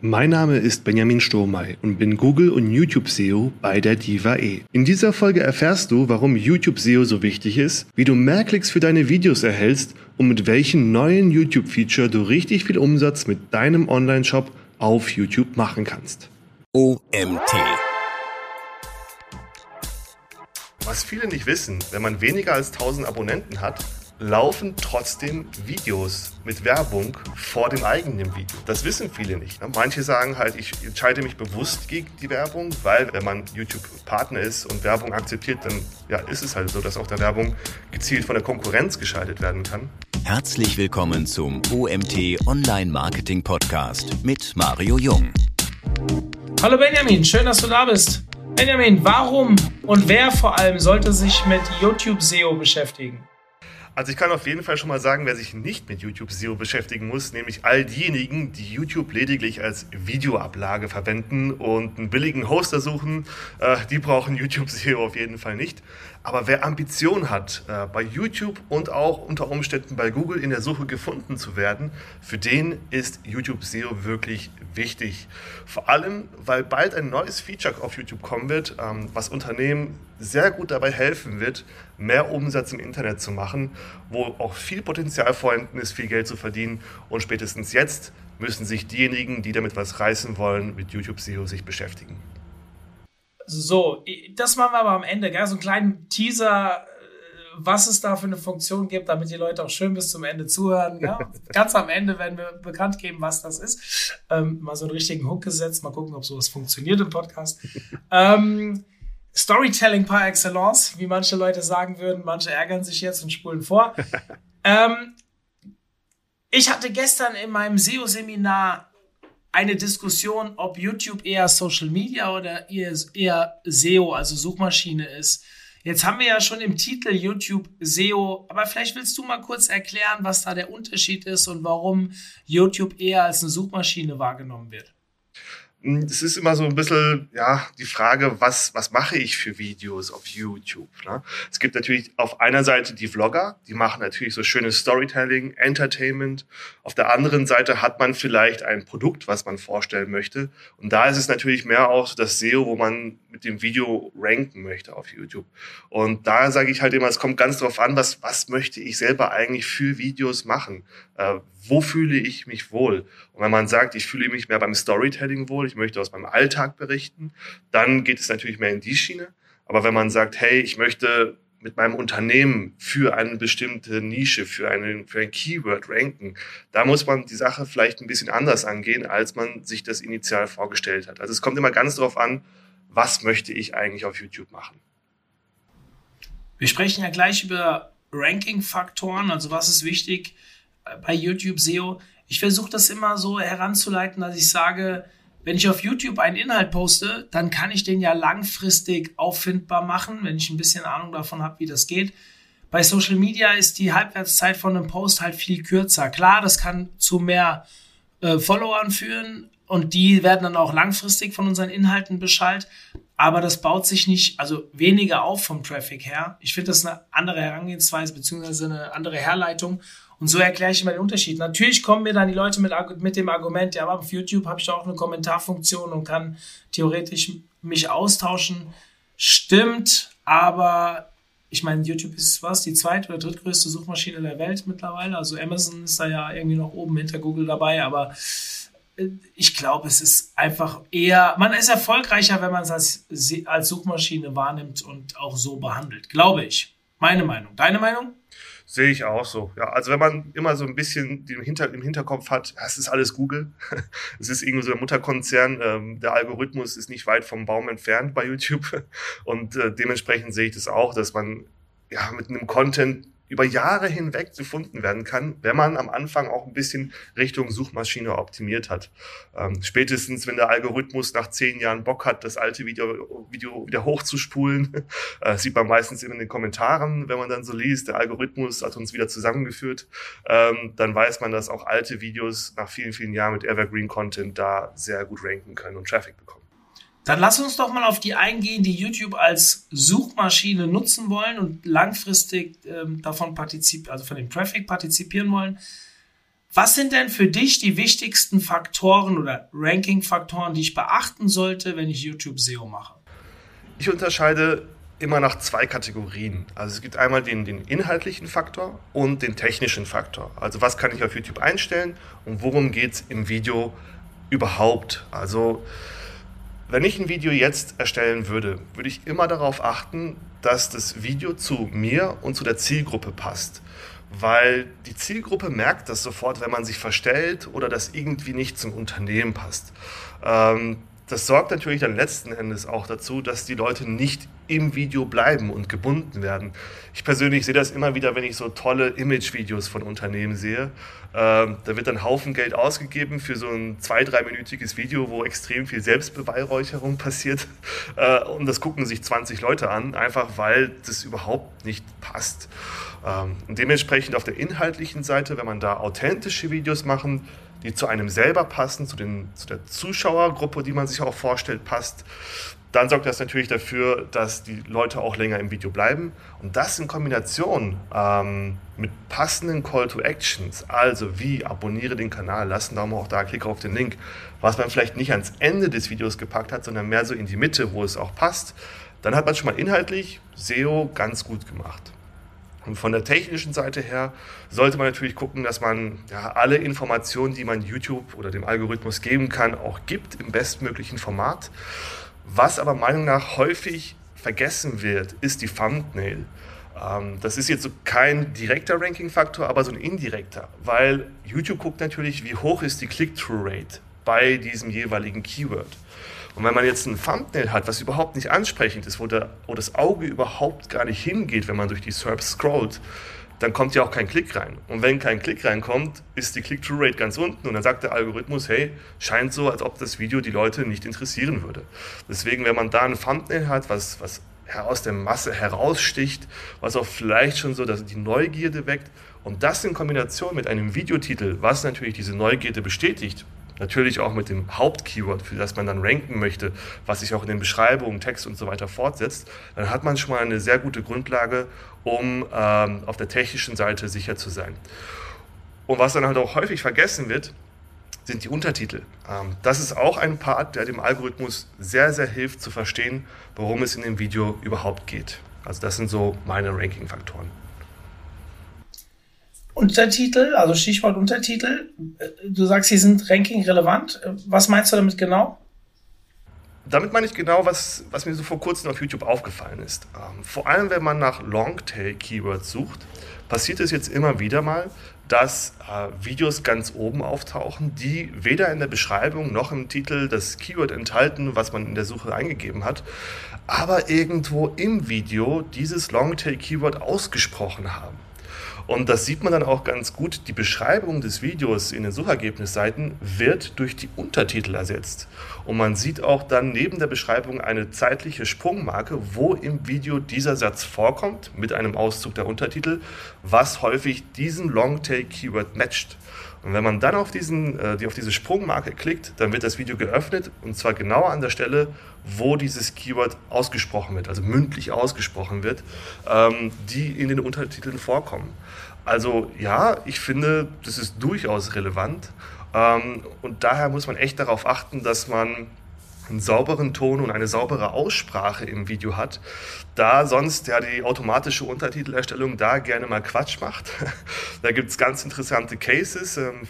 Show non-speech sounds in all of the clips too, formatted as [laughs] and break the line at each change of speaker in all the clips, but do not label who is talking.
Mein Name ist Benjamin Strohmey und bin Google und YouTube SEO bei der Diva E. In dieser Folge erfährst du, warum YouTube SEO so wichtig ist, wie du mehr Klicks für deine Videos erhältst und mit welchen neuen YouTube-Feature du richtig viel Umsatz mit deinem Online-Shop auf YouTube machen kannst.
OMT.
Was viele nicht wissen, wenn man weniger als 1000 Abonnenten hat, laufen trotzdem Videos mit Werbung vor dem eigenen Video. Das wissen viele nicht. Ne? Manche sagen halt, ich entscheide mich bewusst gegen die Werbung, weil wenn man YouTube-Partner ist und Werbung akzeptiert, dann ja, ist es halt so, dass auch der Werbung gezielt von der Konkurrenz geschaltet werden kann.
Herzlich willkommen zum OMT Online Marketing Podcast mit Mario Jung.
Hallo Benjamin, schön, dass du da bist. Benjamin, warum und wer vor allem sollte sich mit YouTube SEO beschäftigen?
Also ich kann auf jeden Fall schon mal sagen, wer sich nicht mit YouTube SEO beschäftigen muss, nämlich all diejenigen, die YouTube lediglich als Videoablage verwenden und einen billigen Hoster suchen, äh, die brauchen YouTube SEO auf jeden Fall nicht. Aber wer Ambition hat, äh, bei YouTube und auch unter Umständen bei Google in der Suche gefunden zu werden, für den ist YouTube SEO wirklich wichtig. Vor allem, weil bald ein neues Feature auf YouTube kommen wird, ähm, was Unternehmen sehr gut dabei helfen wird, mehr Umsatz im Internet zu machen, wo auch viel Potenzial vorhanden ist, viel Geld zu verdienen. Und spätestens jetzt müssen sich diejenigen, die damit was reißen wollen, mit YouTube SEO sich beschäftigen.
So, das machen wir aber am Ende, gell? so einen kleinen Teaser, äh, was es da für eine Funktion gibt, damit die Leute auch schön bis zum Ende zuhören. Ja? [laughs] Ganz am Ende werden wir bekannt geben, was das ist. Ähm, mal so einen richtigen Hook gesetzt, mal gucken, ob sowas funktioniert im Podcast. [laughs] ähm, Storytelling par excellence, wie manche Leute sagen würden. Manche ärgern sich jetzt und spulen vor. [laughs] ähm, ich hatte gestern in meinem SEO-Seminar eine Diskussion, ob YouTube eher Social Media oder eher SEO, also Suchmaschine ist. Jetzt haben wir ja schon im Titel YouTube SEO, aber vielleicht willst du mal kurz erklären, was da der Unterschied ist und warum YouTube eher als eine Suchmaschine wahrgenommen wird.
Hm, es ist immer so ein bisschen, ja, die Frage, was, was mache ich für Videos auf YouTube? Ne? Es gibt natürlich auf einer Seite die Vlogger, die machen natürlich so schönes Storytelling, Entertainment. Auf der anderen Seite hat man vielleicht ein Produkt, was man vorstellen möchte. Und da ist es natürlich mehr auch das SEO, wo man mit dem Video ranken möchte auf YouTube. Und da sage ich halt immer, es kommt ganz drauf an, was, was möchte ich selber eigentlich für Videos machen? Äh, wo fühle ich mich wohl? Und wenn man sagt, ich fühle mich mehr beim Storytelling wohl, ich möchte aus meinem Alltag berichten, dann geht es natürlich mehr in die Schiene. Aber wenn man sagt, hey, ich möchte mit meinem Unternehmen für eine bestimmte Nische, für, einen, für ein Keyword ranken, da muss man die Sache vielleicht ein bisschen anders angehen, als man sich das initial vorgestellt hat. Also es kommt immer ganz darauf an, was möchte ich eigentlich auf YouTube machen.
Wir sprechen ja gleich über Ranking-Faktoren, also was ist wichtig bei YouTube SEO. Ich versuche das immer so heranzuleiten, dass ich sage, wenn ich auf YouTube einen Inhalt poste, dann kann ich den ja langfristig auffindbar machen, wenn ich ein bisschen Ahnung davon habe, wie das geht. Bei Social Media ist die Halbwertszeit von einem Post halt viel kürzer. Klar, das kann zu mehr äh, Followern führen, und die werden dann auch langfristig von unseren Inhalten beschallt. Aber das baut sich nicht, also weniger auf vom Traffic her. Ich finde das eine andere Herangehensweise beziehungsweise eine andere Herleitung. Und so erkläre ich immer den Unterschied. Natürlich kommen mir dann die Leute mit, mit dem Argument, ja, aber auf YouTube habe ich da auch eine Kommentarfunktion und kann theoretisch mich austauschen. Stimmt, aber ich meine, YouTube ist was, die zweit- oder drittgrößte Suchmaschine der Welt mittlerweile. Also Amazon ist da ja irgendwie noch oben hinter Google dabei, aber ich glaube, es ist einfach eher, man ist erfolgreicher, wenn man es als, als Suchmaschine wahrnimmt und auch so behandelt. Glaube ich. Meine Meinung. Deine Meinung?
Sehe ich auch so. Ja, also wenn man immer so ein bisschen im, Hinter, im Hinterkopf hat, es ist alles Google. [laughs] Es ist irgendwie so der Mutterkonzern. Ähm, der Algorithmus ist nicht weit vom Baum entfernt bei YouTube. Und äh, dementsprechend sehe ich das auch, dass man ja mit einem Content über Jahre hinweg gefunden werden kann, wenn man am Anfang auch ein bisschen Richtung Suchmaschine optimiert hat. Ähm, spätestens, wenn der Algorithmus nach zehn Jahren Bock hat, das alte Video, Video wieder hochzuspulen, [laughs] äh, sieht man meistens in den Kommentaren, wenn man dann so liest, der Algorithmus hat uns wieder zusammengeführt, ähm, dann weiß man, dass auch alte Videos nach vielen, vielen Jahren mit Evergreen Content da sehr gut ranken können und Traffic bekommen.
Dann lass uns doch mal auf die eingehen, die YouTube als Suchmaschine nutzen wollen und langfristig ähm, davon partizipieren, also von dem Traffic partizipieren wollen. Was sind denn für dich die wichtigsten Faktoren oder Ranking-Faktoren, die ich beachten sollte, wenn ich YouTube SEO mache?
Ich unterscheide immer nach zwei Kategorien. Also es gibt einmal den, den inhaltlichen Faktor und den technischen Faktor. Also was kann ich auf YouTube einstellen und worum geht es im Video überhaupt? Also wenn ich ein Video jetzt erstellen würde, würde ich immer darauf achten, dass das Video zu mir und zu der Zielgruppe passt weil die Zielgruppe merkt das sofort, wenn man sich verstellt oder das irgendwie nicht zum Unternehmen passt. Ähm, das sorgt natürlich dann letzten Endes auch dazu, dass die Leute nicht im Video bleiben und gebunden werden. Ich persönlich sehe das immer wieder, wenn ich so tolle Image-Videos von Unternehmen sehe. Ähm, da wird dann Haufen Geld ausgegeben für so ein zwei-, dreiminütiges Video, wo extrem viel Selbstbeweihräucherung passiert. [laughs] Äh, und das gucken sich 20 Leute an, einfach weil das überhaupt nicht passt. Ähm, dementsprechend auf der inhaltlichen Seite, wenn man da authentische Videos machen, die zu einem selber passen, zu, den, zu der Zuschauergruppe, die man sich auch vorstellt, passt, dann sorgt das natürlich dafür, dass die Leute auch länger im Video bleiben. Und das in Kombination ähm, mit passenden Call to Actions, also wie abonniere den Kanal, lass einen Daumen hoch da, klicke auf den Link, was man vielleicht nicht ans Ende des Videos gepackt hat, sondern mehr so in die Mitte, wo es auch passt, dann hat man schon mal inhaltlich SEO ganz gut gemacht. Und von der technischen Seite her sollte man natürlich gucken, dass man ja, alle Informationen, die man YouTube oder dem Algorithmus geben kann, auch gibt im bestmöglichen Format. Was aber Meinung nach häufig vergessen wird, ist die Thumbnail. Ähm, das ist jetzt so kein direkter Ranking-Faktor, aber so ein indirekter, weil YouTube guckt natürlich, wie hoch ist die Click-Through-Rate bei diesem jeweiligen Keyword. Und wenn man jetzt ein Thumbnail hat, was überhaupt nicht ansprechend ist, wo, der, wo das Auge überhaupt gar nicht hingeht, wenn man durch die SERPs scrollt, dann kommt ja auch kein Klick rein. Und wenn kein Klick reinkommt, ist die Click-Through-Rate ganz unten und dann sagt der Algorithmus, hey, scheint so, als ob das Video die Leute nicht interessieren würde. Deswegen, wenn man da ein Thumbnail hat, was, was aus der Masse heraussticht, was auch vielleicht schon so dass die Neugierde weckt und das in Kombination mit einem Videotitel, was natürlich diese Neugierde bestätigt, Natürlich auch mit dem Hauptkeyword, für das man dann ranken möchte, was sich auch in den Beschreibungen, Text und so weiter fortsetzt, dann hat man schon mal eine sehr gute Grundlage, um ähm, auf der technischen Seite sicher zu sein. Und was dann halt auch häufig vergessen wird, sind die Untertitel. Ähm, das ist auch ein Part, der dem Algorithmus sehr, sehr hilft zu verstehen, worum es in dem Video überhaupt geht. Also das sind so meine Ranking-Faktoren.
Untertitel, also Stichwort Untertitel. Du sagst, sie sind ranking-relevant. Was meinst du damit genau?
Damit meine ich genau, was, was mir so vor kurzem auf YouTube aufgefallen ist. Ähm, vor allem, wenn man nach Longtail-Keywords sucht, passiert es jetzt immer wieder mal, dass äh, Videos ganz oben auftauchen, die weder in der Beschreibung noch im Titel das Keyword enthalten, was man in der Suche eingegeben hat, aber irgendwo im Video dieses Longtail-Keyword ausgesprochen haben. Und das sieht man dann auch ganz gut. Die Beschreibung des Videos in den Suchergebnisseiten wird durch die Untertitel ersetzt. Und man sieht auch dann neben der Beschreibung eine zeitliche Sprungmarke, wo im Video dieser Satz vorkommt, mit einem Auszug der Untertitel, was häufig diesen Longtail-Keyword matcht. Und wenn man dann auf, diesen, äh, auf diese Sprungmarke klickt, dann wird das Video geöffnet und zwar genau an der Stelle, wo dieses Keyword ausgesprochen wird, also mündlich ausgesprochen wird, ähm, die in den Untertiteln vorkommen. Also ja, ich finde, das ist durchaus relevant. Ähm, und daher muss man echt darauf achten, dass man einen sauberen Ton und eine saubere Aussprache im Video hat, da sonst ja die automatische Untertitelerstellung da gerne mal Quatsch macht. [laughs] da gibt es ganz interessante Cases. Ähm,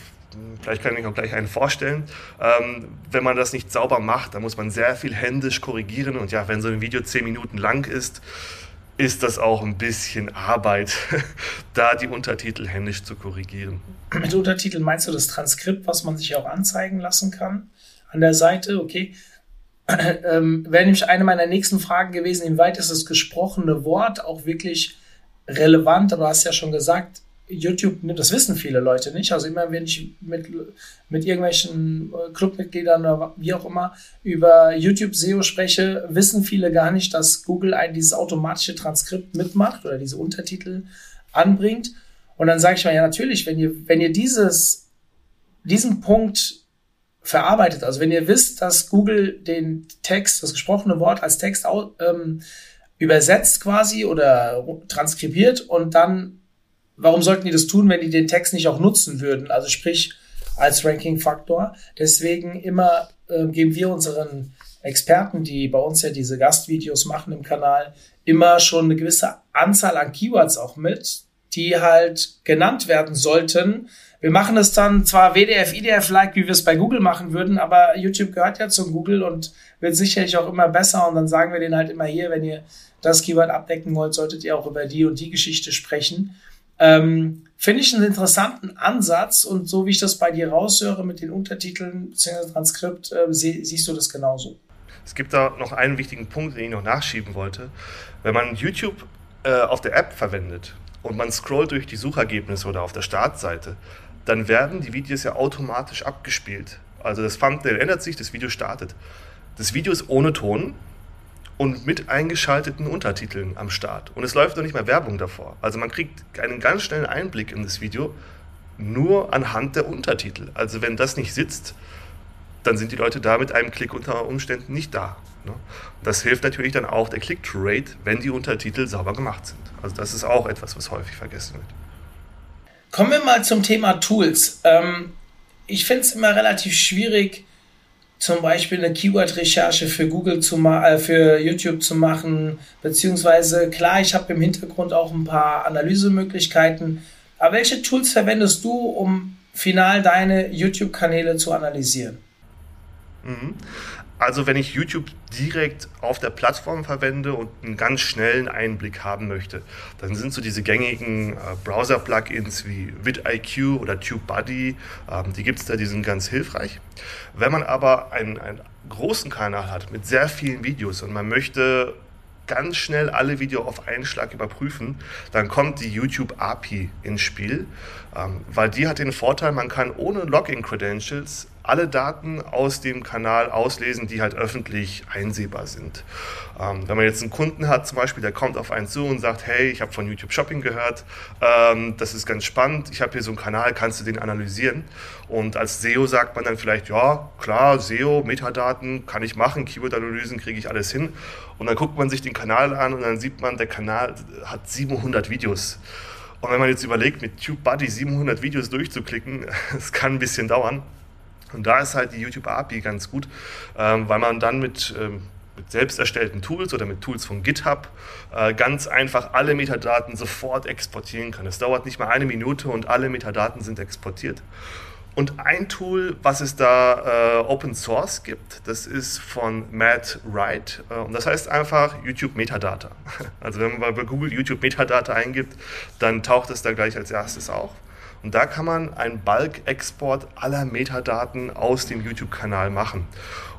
vielleicht kann ich auch gleich einen vorstellen. Ähm, wenn man das nicht sauber macht, dann muss man sehr viel händisch korrigieren. Und ja, wenn so ein Video zehn Minuten lang ist, ist das auch ein bisschen Arbeit, [laughs] da die Untertitel händisch zu korrigieren.
Mit Untertiteln meinst du das Transkript, was man sich auch anzeigen lassen kann an der Seite? Okay. [clears throat] Ähm, Wäre nämlich eine meiner nächsten Fragen gewesen, inwieweit ist das gesprochene Wort auch wirklich relevant? Aber du hast ja schon gesagt, YouTube, ne, das wissen viele Leute nicht. Also immer, wenn ich mit, mit irgendwelchen äh, Clubmitgliedern oder wie auch immer über YouTube SEO spreche, wissen viele gar nicht, dass Google ein dieses automatische Transkript mitmacht oder diese Untertitel anbringt. Und dann sage ich mal, ja, natürlich, wenn ihr, wenn ihr dieses, diesen Punkt verarbeitet, also wenn ihr wisst, dass Google den Text, das gesprochene Wort als Text ähm, übersetzt quasi oder transkribiert und dann warum sollten die das tun, wenn die den Text nicht auch nutzen würden? Also sprich als Ranking-Faktor. Deswegen immer äh, geben wir unseren Experten, die bei uns ja diese Gastvideos machen im Kanal, immer schon eine gewisse Anzahl an Keywords auch mit, die halt genannt werden sollten. Wir machen es dann zwar WDF, IDF-like, wie wir es bei Google machen würden, aber YouTube gehört ja zum Google und wird sicherlich auch immer besser. Und dann sagen wir denen halt immer hier, wenn ihr das Keyword abdecken wollt, solltet ihr auch über die und die Geschichte sprechen. Ähm, Finde ich einen interessanten Ansatz und so wie ich das bei dir raushöre mit den Untertiteln bzw. Transkript, äh, sie, siehst du das genauso.
Es gibt da noch einen wichtigen Punkt, den ich noch nachschieben wollte. Wenn man YouTube äh, auf der App verwendet und man scrollt durch die Suchergebnisse oder auf der Startseite, dann werden die Videos ja automatisch abgespielt. Also das Thumbnail ändert sich, das Video startet. Das Video ist ohne Ton, und mit eingeschalteten Untertiteln am Start. Und es läuft noch nicht mal Werbung davor. Also man kriegt einen ganz schnellen Einblick in das Video nur anhand der Untertitel. Also wenn das nicht sitzt, dann sind die Leute da mit einem Klick unter Umständen nicht da. Ne? Das hilft natürlich dann auch der Click-to-Rate, wenn die Untertitel sauber gemacht sind. Also das ist auch etwas, was häufig vergessen wird.
Kommen wir mal zum Thema Tools. Ähm, ich finde es immer relativ schwierig, zum Beispiel eine Keyword-Recherche für Google zu äh, für YouTube zu machen, beziehungsweise klar, ich habe im Hintergrund auch ein paar Analysemöglichkeiten. Aber welche Tools verwendest du, um final deine YouTube-Kanäle zu analysieren?
Mhm. Also wenn ich YouTube direkt auf der Plattform verwende und einen ganz schnellen Einblick haben möchte, dann sind so diese gängigen äh, Browser-Plugins wie vidIQ oder TubeBuddy, ähm, die gibt es da, die sind ganz hilfreich. Wenn man aber einen, einen großen Kanal hat mit sehr vielen Videos und man möchte ganz schnell alle Videos auf einen Schlag überprüfen, dann kommt die YouTube API ins Spiel, ähm, weil die hat den Vorteil, man kann ohne Login-Credentials alle Daten aus dem Kanal auslesen, die halt öffentlich einsehbar sind. Ähm, wenn man jetzt einen Kunden hat, zum Beispiel, der kommt auf einen zu und sagt, hey, ich habe von YouTube Shopping gehört, ähm, das ist ganz spannend, ich habe hier so einen Kanal, kannst du den analysieren? Und als SEO sagt man dann vielleicht, ja, klar, SEO, Metadaten kann ich machen, Keyword-Analysen kriege ich alles hin. Und dann guckt man sich den Kanal an und dann sieht man, der Kanal hat 700 Videos. Und wenn man jetzt überlegt, mit TubeBuddy 700 Videos durchzuklicken, [laughs] das kann ein bisschen dauern. Und da ist halt die YouTube API ganz gut, ähm, weil man dann mit, ähm, mit selbst erstellten Tools oder mit Tools von GitHub äh, ganz einfach alle Metadaten sofort exportieren kann. Es dauert nicht mal eine Minute und alle Metadaten sind exportiert. Und ein Tool, was es da äh, Open Source gibt, das ist von Matt Wright. Äh, und das heißt einfach YouTube Metadata. [laughs] Also wenn man bei Google YouTube Metadata eingibt, dann taucht es da gleich als erstes auf. Und da kann man einen Bulk-Export aller Metadaten aus dem YouTube-Kanal machen.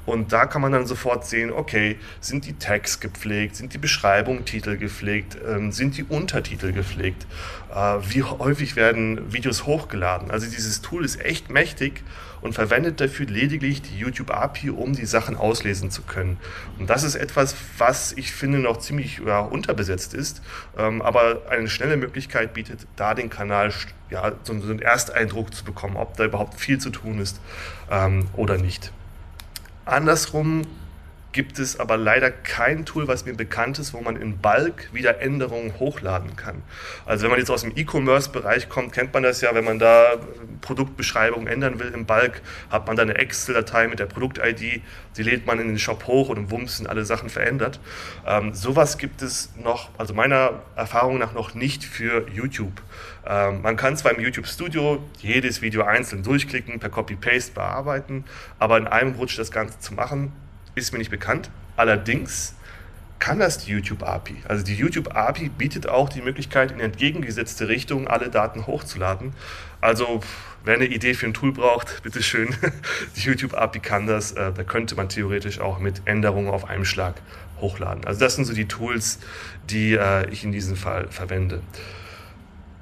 Und da kann man dann sofort sehen, okay, sind die Tags gepflegt, sind die Beschreibungen, Titel gepflegt, ähm, sind die Untertitel gepflegt, äh, wie häufig werden Videos hochgeladen. Also dieses Tool ist echt mächtig und verwendet dafür lediglich die YouTube API, um die Sachen auslesen zu können. Und das ist etwas, was ich finde noch ziemlich ja, unterbesetzt ist, ähm, aber eine schnelle Möglichkeit bietet, da den Kanal ja, so, einen Ersteindruck zu bekommen, ob da überhaupt viel zu tun ist ähm, oder nicht. Andersrum gibt es aber leider kein Tool, was mir bekannt ist, wo man in Bulk wieder Änderungen hochladen kann. Also wenn man jetzt aus dem E-Commerce-Bereich kommt, kennt man das ja, wenn man da Produktbeschreibungen ändern will im Bulk, hat man da eine Excel-Datei mit der Produkt-ID, die lädt man in den Shop hoch und im Wumms sind alle Sachen verändert. Ähm, sowas gibt es noch, also meiner Erfahrung nach noch nicht für YouTube. Ähm, man kann zwar im YouTube Studio jedes Video einzeln durchklicken, per Copy-Paste bearbeiten, aber in einem Rutsch das Ganze zu machen, ist mir nicht bekannt. Allerdings kann das die YouTube API. Also die YouTube API bietet auch die Möglichkeit, in entgegengesetzte Richtung alle Daten hochzuladen. Also wer eine Idee für ein Tool braucht, [laughs] bitteschön, die YouTube API kann das. Äh, da könnte man theoretisch auch mit Änderungen auf einem Schlag hochladen. Also das sind so die Tools, die äh, ich in diesem Fall verwende.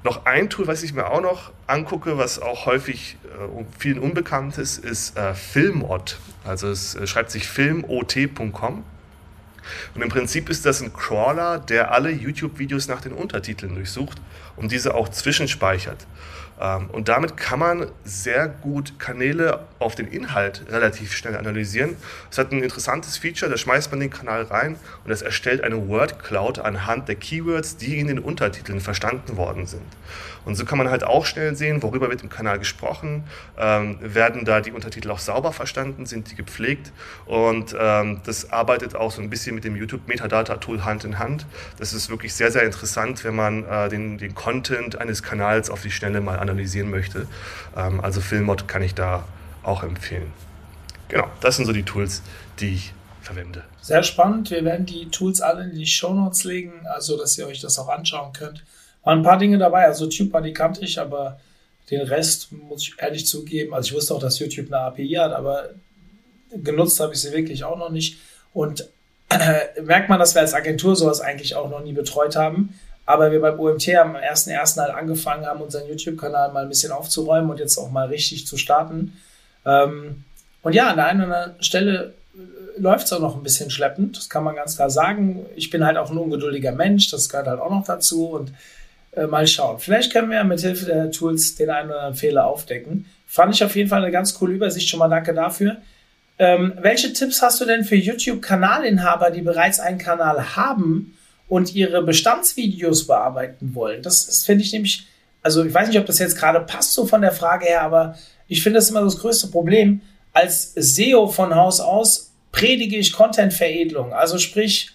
Noch ein Tool, was ich mir auch noch angucke, was auch häufig äh, vielen unbekannt ist, ist äh, Filmot. Also es äh, schreibt sich filmot.com. Und im Prinzip ist das ein Crawler, der alle YouTube-Videos nach den Untertiteln durchsucht und diese auch zwischenspeichert. Ähm, und damit kann man sehr gut Kanäle auf den Inhalt relativ schnell analysieren. Es hat ein interessantes Feature, da schmeißt man den Kanal rein und es erstellt eine Word Cloud anhand der Keywords, die in den Untertiteln verstanden worden sind. Und so kann man halt auch schnell sehen, worüber wird im Kanal gesprochen, ähm, werden da die Untertitel auch sauber verstanden, sind die gepflegt und ähm, das arbeitet auch so ein bisschen mit dem YouTube Metadata Tool Hand in Hand. Das ist wirklich sehr, sehr interessant, wenn man äh, den, den Content eines Kanals auf die Schnelle mal analysieren möchte. Ähm, also Filmod kann ich da auch empfehlen. Genau, das sind so die Tools, die ich verwende.
Sehr spannend. Wir werden die Tools alle in die Show Notes legen, also dass ihr euch das auch anschauen könnt. Waren ein paar Dinge dabei, also TubeBuddy kannte ich, aber den Rest muss ich ehrlich zugeben. Also ich wusste auch, dass YouTube eine API hat, aber genutzt habe ich sie wirklich auch noch nicht. Und äh, [clears throat] merkt man, dass wir als Agentur sowas eigentlich auch noch nie betreut haben. Aber wir beim OMT am 1.1. halt angefangen haben, unseren YouTube-Kanal mal ein bisschen aufzuräumen und jetzt auch mal richtig zu starten. Ähm, und ja, an der einen oder anderen Stelle äh, läuft es auch noch ein bisschen schleppend, das kann man ganz klar sagen. Ich bin halt auch ein ungeduldiger Mensch, das gehört halt auch noch dazu. Und äh, mal schauen. Vielleicht können wir mit Hilfe der Tools den einen oder anderen Fehler aufdecken. Fand ich auf jeden Fall eine ganz coole Übersicht. Schon mal danke dafür. Ähm, welche Tipps hast du denn für YouTube-Kanalinhaber, die bereits einen Kanal haben und ihre Bestandsvideos bearbeiten wollen? Das, das finde ich nämlich, also ich weiß nicht, ob das jetzt gerade passt so von der Frage her, aber ich finde das immer das größte Problem. Als SEO von Haus aus predige ich Content-Veredelung, also sprich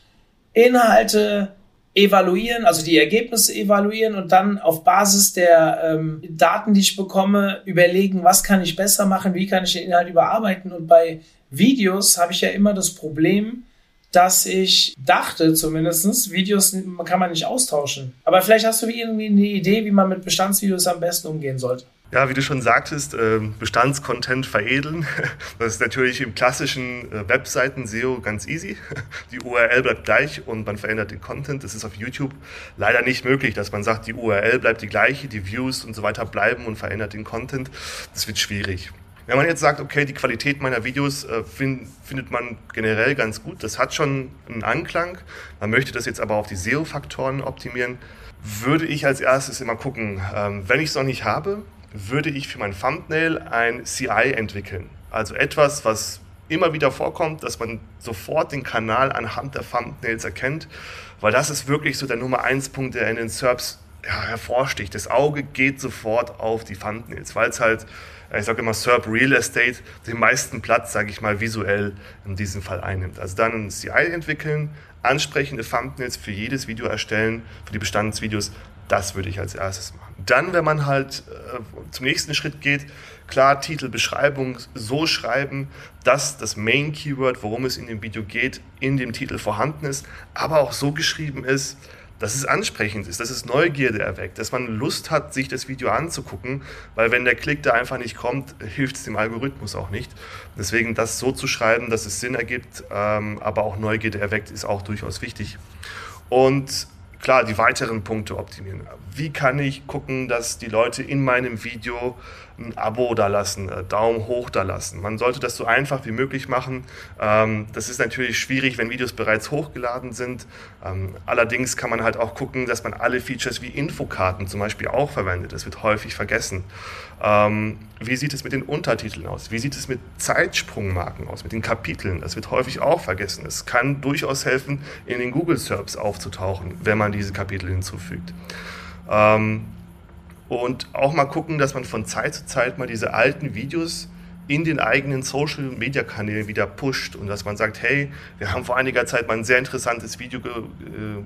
Inhalte evaluieren, also die Ergebnisse evaluieren und dann auf Basis der ähm, Daten, die ich bekomme, überlegen, was kann ich besser machen, wie kann ich den Inhalt überarbeiten. Und bei Videos habe ich ja immer das Problem, dass ich dachte zumindestens Videos kann man nicht austauschen. Aber vielleicht hast du irgendwie eine Idee, wie man mit Bestandsvideos am besten umgehen sollte.
Ja, wie du schon sagtest, ähm, Bestandscontent veredeln. [laughs] Das ist natürlich im klassischen äh, Webseiten-SEO ganz easy. [laughs] Die URL bleibt gleich und man verändert den Content. Das ist auf YouTube leider nicht möglich, dass man sagt, die URL bleibt die gleiche, die Views und so weiter bleiben und verändert den Content. Das wird schwierig. Wenn man jetzt sagt, okay, die Qualität meiner Videos äh, find, findet man generell ganz gut, das hat schon einen Anklang. Man möchte das jetzt aber auf die SEO-Faktoren optimieren, würde ich als erstes immer gucken, ähm, wenn ich es noch nicht habe, würde ich für mein Thumbnail ein CI entwickeln. Also etwas, was immer wieder vorkommt, dass man sofort den Kanal anhand der Thumbnails erkennt, weil das ist wirklich so der Nummer 1 Punkt, der in den SERPs ja, hervorsticht. Das Auge geht sofort auf die Thumbnails, weil es halt, ich sage immer, SERP Real Estate den meisten Platz, sage ich mal, visuell in diesem Fall einnimmt. Also dann ein CI entwickeln, ansprechende Thumbnails für jedes Video erstellen, für die Bestandsvideos, das würde ich als erstes machen. Dann, wenn man halt äh, zum nächsten Schritt geht, klar Titel, Beschreibung so schreiben, dass das Main Keyword, worum es in dem Video geht, in dem Titel vorhanden ist, aber auch so geschrieben ist, dass es ansprechend ist, dass es Neugierde erweckt, dass man Lust hat, sich das Video anzugucken, weil wenn der Klick da einfach nicht kommt, hilft es dem Algorithmus auch nicht. Deswegen das so zu schreiben, dass es Sinn ergibt, ähm, aber auch Neugierde erweckt, ist auch durchaus wichtig. Und klar, die weiteren Punkte optimieren. Wie kann ich gucken, dass die Leute in meinem Video ein Abo da lassen, äh, Daumen hoch da lassen. Man sollte das so einfach wie möglich machen. Ähm, das ist natürlich schwierig, wenn Videos bereits hochgeladen sind. Ähm, allerdings kann man halt auch gucken, dass man alle Features wie Infokarten zum Beispiel auch verwendet. Das wird häufig vergessen. Ähm, wie sieht es mit den Untertiteln aus? Wie sieht es mit Zeitsprungmarken aus, mit den Kapiteln? Das wird häufig auch vergessen. Es kann durchaus helfen, in den Google Serbs aufzutauchen, wenn man diese Kapitel hinzufügt. Und auch mal gucken, dass man von Zeit zu Zeit mal diese alten Videos in den eigenen Social Media Kanälen wieder pusht und dass man sagt, hey, wir haben vor einiger Zeit mal ein sehr interessantes Video äh,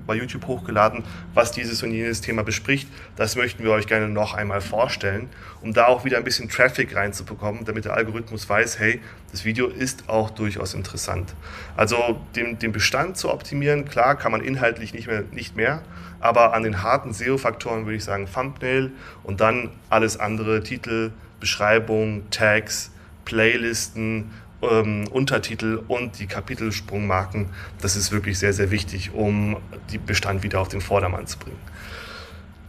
bei YouTube hochgeladen, was dieses und jenes Thema bespricht. Das möchten wir euch gerne noch einmal vorstellen, um da auch wieder ein bisschen Traffic reinzubekommen, damit der Algorithmus weiß, hey, das Video ist auch durchaus interessant. Also den, den Bestand zu optimieren, klar, kann man inhaltlich nicht mehr, nicht mehr aber an den harten SEO-Faktoren würde ich sagen Thumbnail und dann alles andere, Titel, Beschreibung, Tags, Playlisten, ähm, Untertitel und die Kapitelsprungmarken. Das ist wirklich sehr, sehr wichtig, um den Bestand wieder auf den Vordermann zu bringen.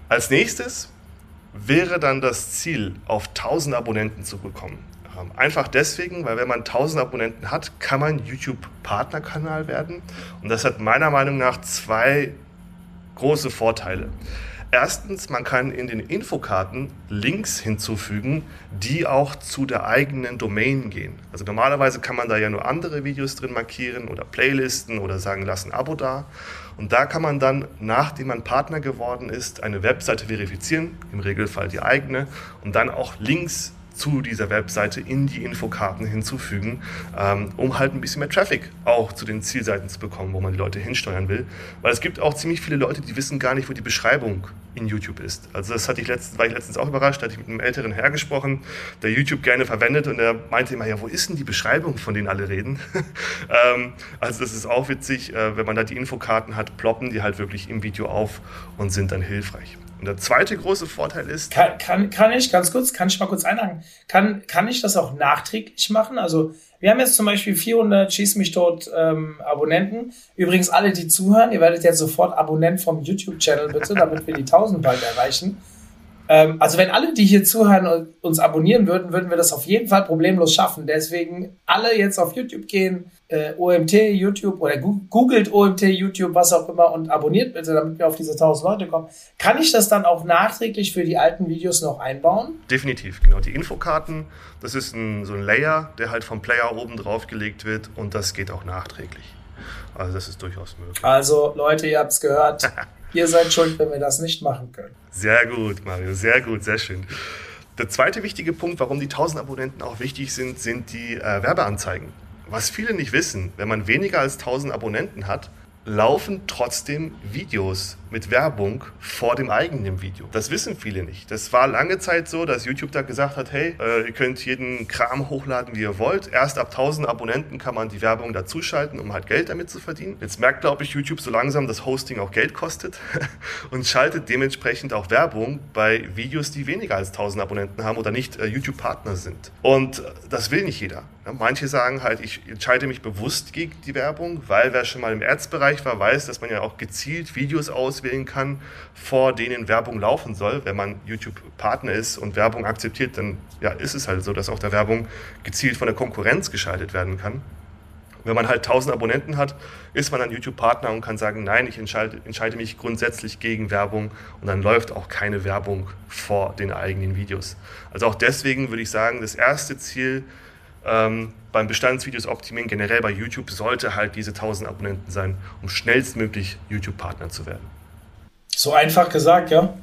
Als nächstes wäre dann das Ziel, auf 1000 Abonnenten zu bekommen. Ähm, einfach deswegen, weil wenn man 1000 Abonnenten hat, kann man YouTube-Partnerkanal werden. Und das hat meiner Meinung nach zwei große Vorteile. Erstens, man kann in den Infokarten Links hinzufügen, die auch zu der eigenen Domain gehen. Also normalerweise kann man da ja nur andere Videos drin markieren oder Playlisten oder sagen, lass ein Abo da. Und da kann man dann, nachdem man Partner geworden ist, eine Webseite verifizieren, im Regelfall die eigene, und dann auch Links zu dieser Webseite in die Infokarten hinzufügen, ähm, um halt ein bisschen mehr Traffic auch zu den Zielseiten zu bekommen, wo man die Leute hinsteuern will. Weil es gibt auch ziemlich viele Leute, die wissen gar nicht, wo die Beschreibung in YouTube ist. Also das hatte ich letztens, war ich letztens auch überrascht, da hatte ich mit einem älteren Herr gesprochen, der YouTube gerne verwendet und der meinte immer, ja, wo ist denn die Beschreibung, von denen alle reden? [laughs] ähm, also das ist auch witzig, äh, wenn man da die Infokarten hat, ploppen die halt wirklich im Video auf und sind dann hilfreich. Und der zweite große Vorteil ist.
Kann, kann, kann ich, ganz kurz, kann ich mal kurz einhaken, kann, kann ich das auch nachträglich machen? Also, wir haben jetzt zum Beispiel 400 Schieß mich tot ähm, Abonnenten. Übrigens, alle, die zuhören, ihr werdet jetzt sofort Abonnent vom YouTube-Channel, bitte, damit wir die 1000 bald erreichen. Ähm, also, wenn alle, die hier zuhören, und uns abonnieren würden, würden wir das auf jeden Fall problemlos schaffen. Deswegen alle jetzt auf YouTube gehen, äh, OMT YouTube oder googelt OMT YouTube, was auch immer und abonniert bitte, damit wir auf diese 1000 Leute kommen. Kann ich das dann auch nachträglich für die alten Videos noch einbauen?
Definitiv, genau. Die Infokarten, das ist ein, so ein Layer, der halt vom Player oben drauf gelegt wird und das geht auch nachträglich. Also das ist durchaus möglich.
Also Leute, ihr habt es gehört. [laughs] ihr seid schuld, wenn wir das nicht machen können.
Sehr gut, Mario, sehr gut, sehr schön. Der zweite wichtige Punkt, warum die 1000 Abonnenten auch wichtig sind, sind die äh, Werbeanzeigen. Was viele nicht wissen, wenn man weniger als 1000 Abonnenten hat, laufen trotzdem Videos mit Werbung vor dem eigenen Video. Das wissen viele nicht. Das war lange Zeit so, dass YouTube da gesagt hat, hey, äh, ihr könnt jeden Kram hochladen, wie ihr wollt. Erst ab 1000 Abonnenten kann man die Werbung dazuschalten, um halt Geld damit zu verdienen. Jetzt merkt, glaube ich, YouTube so langsam, dass Hosting auch Geld kostet [laughs] und schaltet dementsprechend auch Werbung bei Videos, die weniger als 1000 Abonnenten haben oder nicht äh, YouTube-Partner sind. Und das will nicht jeder. Manche sagen halt, ich entscheide mich bewusst gegen die Werbung, weil wer schon mal im Ads-Bereich war, weiß, dass man ja auch gezielt Videos auswählen kann, vor denen Werbung laufen soll. Wenn man YouTube-Partner ist und Werbung akzeptiert, dann ja, ist es halt so, dass auch der Werbung gezielt von der Konkurrenz geschaltet werden kann. Wenn man halt 1000 Abonnenten hat, ist man ein YouTube-Partner und kann sagen, nein, ich entscheide, entscheide, mich grundsätzlich gegen Werbung und dann läuft auch keine Werbung vor den eigenen Videos. Also auch deswegen würde ich sagen, das erste Ziel ähm, beim Bestandsvideos optimieren, generell bei YouTube, sollte halt diese 1000 Abonnenten sein, um schnellstmöglich YouTube-Partner zu werden.
So einfach gesagt, ja?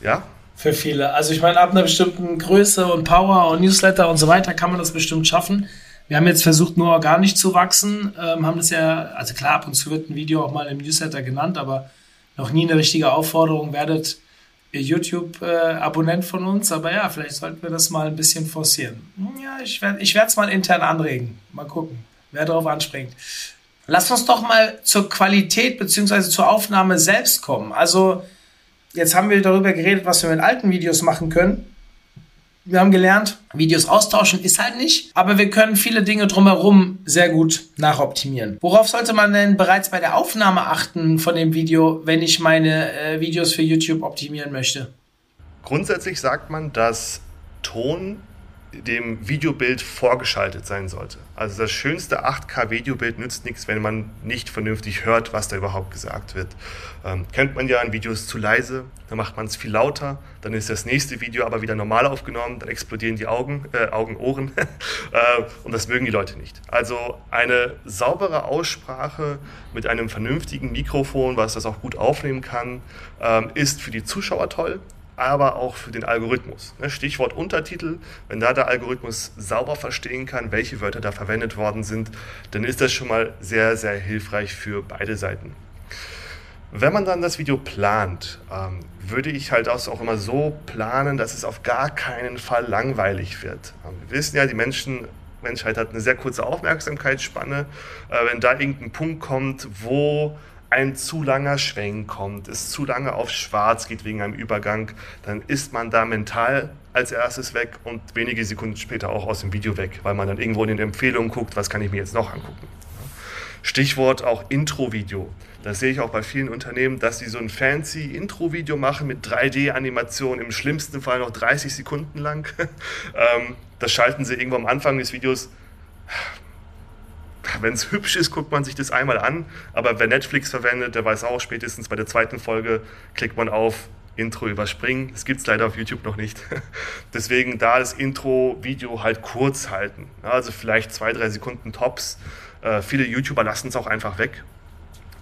Ja.
Für viele. Also ich meine, ab einer bestimmten Größe und Power und Newsletter und so weiter kann man das bestimmt schaffen. Wir haben jetzt versucht, nur organisch zu wachsen, ähm, haben das ja, also klar, ab und zu wird ein Video auch mal im Newsletter genannt, aber noch nie eine richtige Aufforderung, werdet YouTube-Abonnent von uns, aber ja, vielleicht sollten wir das mal ein bisschen forcieren. Ja, ich werde ich es mal intern anregen. Mal gucken, wer darauf anspringt. Lass uns doch mal zur Qualität bzw. zur Aufnahme selbst kommen. Also, jetzt haben wir darüber geredet, was wir mit alten Videos machen können. Wir haben gelernt, Videos austauschen ist halt nicht, aber wir können viele Dinge drumherum sehr gut nachoptimieren. Worauf sollte man denn bereits bei der Aufnahme achten von dem Video, wenn ich meine äh, Videos für YouTube optimieren möchte?
Grundsätzlich sagt man, dass Ton dem Videobild vorgeschaltet sein sollte. Also das schönste 8K-Videobild nützt nichts, wenn man nicht vernünftig hört, was da überhaupt gesagt wird. Ähm, kennt man ja, ein Video ist zu leise, dann macht man es viel lauter, dann ist das nächste Video aber wieder normal aufgenommen, dann explodieren die Augen, äh, Augen, Ohren [laughs] äh, und das mögen die Leute nicht. Also eine saubere Aussprache mit einem vernünftigen Mikrofon, was das auch gut aufnehmen kann, ähm, ist für die Zuschauer toll aber auch für den Algorithmus. Ne, Stichwort Untertitel, wenn da der Algorithmus sauber verstehen kann, welche Wörter da verwendet worden sind, dann ist das schon mal sehr, sehr hilfreich für beide Seiten. Wenn man dann das Video plant, ähm, würde ich halt auch immer so planen, dass es auf gar keinen Fall langweilig wird. Ähm, wir wissen ja, die Menschen Menschheit hat eine sehr kurze Aufmerksamkeitsspanne. Äh, wenn da irgendein Punkt kommt, wo ein zu langer Schwenk kommt, es zu lange auf schwarz geht wegen einem Übergang, dann ist man da mental als erstes weg und wenige Sekunden später auch aus dem Video weg, weil man dann irgendwo in den Empfehlungen guckt, was kann ich mir jetzt noch angucken. Stichwort auch Intro-Video. Das sehe ich auch bei vielen Unternehmen, dass sie so ein fancy Intro-Video machen mit 3D-Animation, im schlimmsten Fall noch 30 Sekunden lang. [laughs] Ähm, das schalten sie irgendwo am Anfang des Videos wenn es hübsch ist, guckt man sich das einmal an. Aber wer Netflix verwendet, der weiß auch, spätestens bei der zweiten Folge klickt man auf Intro überspringen. Das gibt es leider auf YouTube noch nicht. [laughs] Deswegen da das Intro-Video halt kurz halten. Also vielleicht zwei, drei Sekunden Tops. Äh, viele YouTuber lassen es auch einfach weg.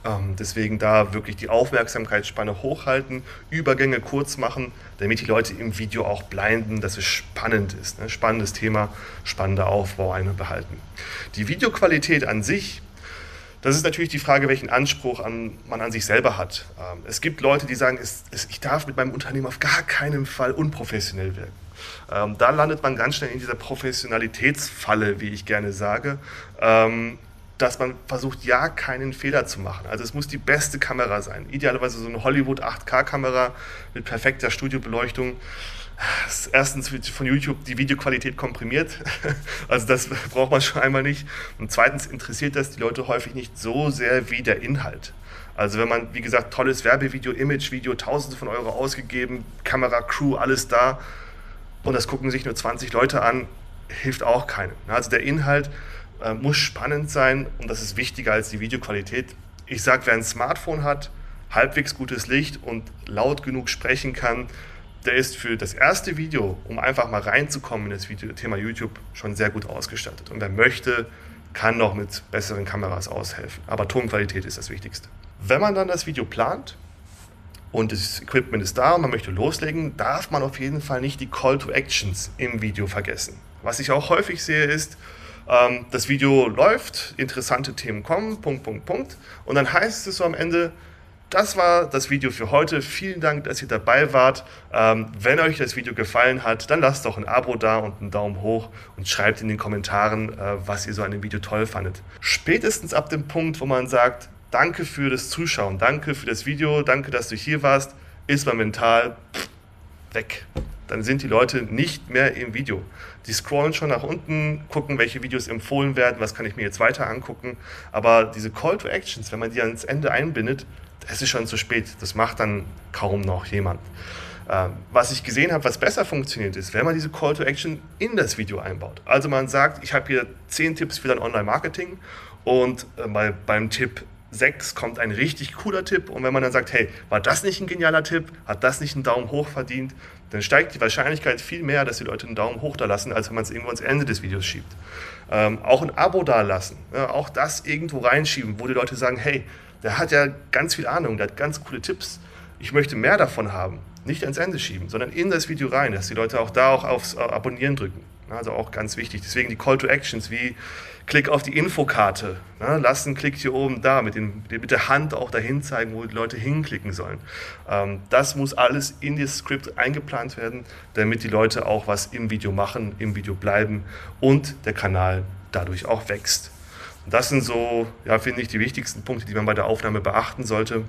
Ähm, deswegen da wirklich die Aufmerksamkeitsspanne hochhalten, Übergänge kurz machen, damit die Leute im Video auch blinden, dass es spannend ist. Ne? Spannendes Thema, spannender Aufbau behalten. Die Videoqualität an sich das ist natürlich die Frage, welchen Anspruch an, man an sich selber hat. Ähm, es gibt Leute, die sagen, es, es, ich darf mit meinem Unternehmen auf gar keinen Fall unprofessionell wirken. Ähm, da landet man ganz schnell in dieser Professionalitätsfalle, wie ich gerne sage, ähm, dass man versucht, ja keinen Fehler zu machen. Also es muss die beste Kamera sein. Idealerweise so eine Hollywood 8K-Kamera mit perfekter Studiobeleuchtung erstens von YouTube die Videoqualität komprimiert. [laughs] Also das braucht man schon einmal nicht. Und zweitens interessiert das die Leute häufig nicht so sehr wie der Inhalt. Also wenn man, wie gesagt, tolles Werbevideo, Imagevideo, tausende von Euro ausgegeben, Kamera, Crew, alles da und das gucken sich nur 20 Leute an, hilft auch keinem. Also der Inhalt äh, muss spannend sein und das ist wichtiger als die Videoqualität. Ich sage, wer ein Smartphone hat, halbwegs gutes Licht und laut genug sprechen kann, der ist für das erste Video, um einfach mal reinzukommen in das Video, Thema YouTube, schon sehr gut ausgestattet. Und wer möchte, kann noch mit besseren Kameras aushelfen. Aber Tonqualität ist das Wichtigste. Wenn man dann das Video plant und das Equipment ist da und man möchte loslegen, darf man auf jeden Fall nicht die Call to Actions im Video vergessen. Was ich auch häufig sehe ist, ähm, das Video läuft, interessante Themen kommen, Punkt, Punkt, Punkt. Und dann heißt es so am Ende, das war das Video für heute. Vielen Dank, dass ihr dabei wart. Ähm, wenn euch das Video gefallen hat, dann lasst doch ein Abo da und einen Daumen hoch und schreibt in den Kommentaren, äh, was ihr so an dem Video toll fandet. Spätestens ab dem Punkt, wo man sagt, danke für das Zuschauen, danke für das Video, danke, dass du hier warst, ist man mental weg. Dann sind die Leute nicht mehr im Video. Die scrollen schon nach unten, gucken, welche Videos empfohlen werden, was kann ich mir jetzt weiter angucken. Aber diese Call to Actions, wenn man die ans Ende einbindet, es ist schon zu spät. Das macht dann kaum noch jemand. Ähm, was ich gesehen habe, was besser funktioniert, ist, wenn man diese Call to Action in das Video einbaut. Also man sagt, ich habe hier 10 Tipps für dein Online-Marketing und äh, bei, beim Tipp 6 kommt ein richtig cooler Tipp und wenn man dann sagt, hey, war das nicht ein genialer Tipp, hat das nicht einen Daumen hoch verdient, dann steigt die Wahrscheinlichkeit viel mehr, dass die Leute einen Daumen hoch da lassen, als wenn man es irgendwo ans Ende des Videos schiebt. Ähm, auch ein Abo da lassen, ja, auch das irgendwo reinschieben, wo die Leute sagen, hey, der hat ja ganz viel Ahnung, der hat ganz coole Tipps. Ich möchte mehr davon haben. Nicht ans Ende schieben, sondern in das Video rein, dass die Leute auch da auch aufs äh, Abonnieren drücken. Also auch ganz wichtig. Deswegen die Call to Actions wie Klick auf die Infokarte. Ne? Lass einen Klick hier oben da, mit, den, mit der Hand auch dahin zeigen, wo die Leute hinklicken sollen. Ähm, das muss alles in das Skript eingeplant werden, damit die Leute auch was im Video machen, im Video bleiben und der Kanal dadurch auch wächst. Das sind so, ja, finde ich, die wichtigsten Punkte, die man bei der Aufnahme beachten sollte,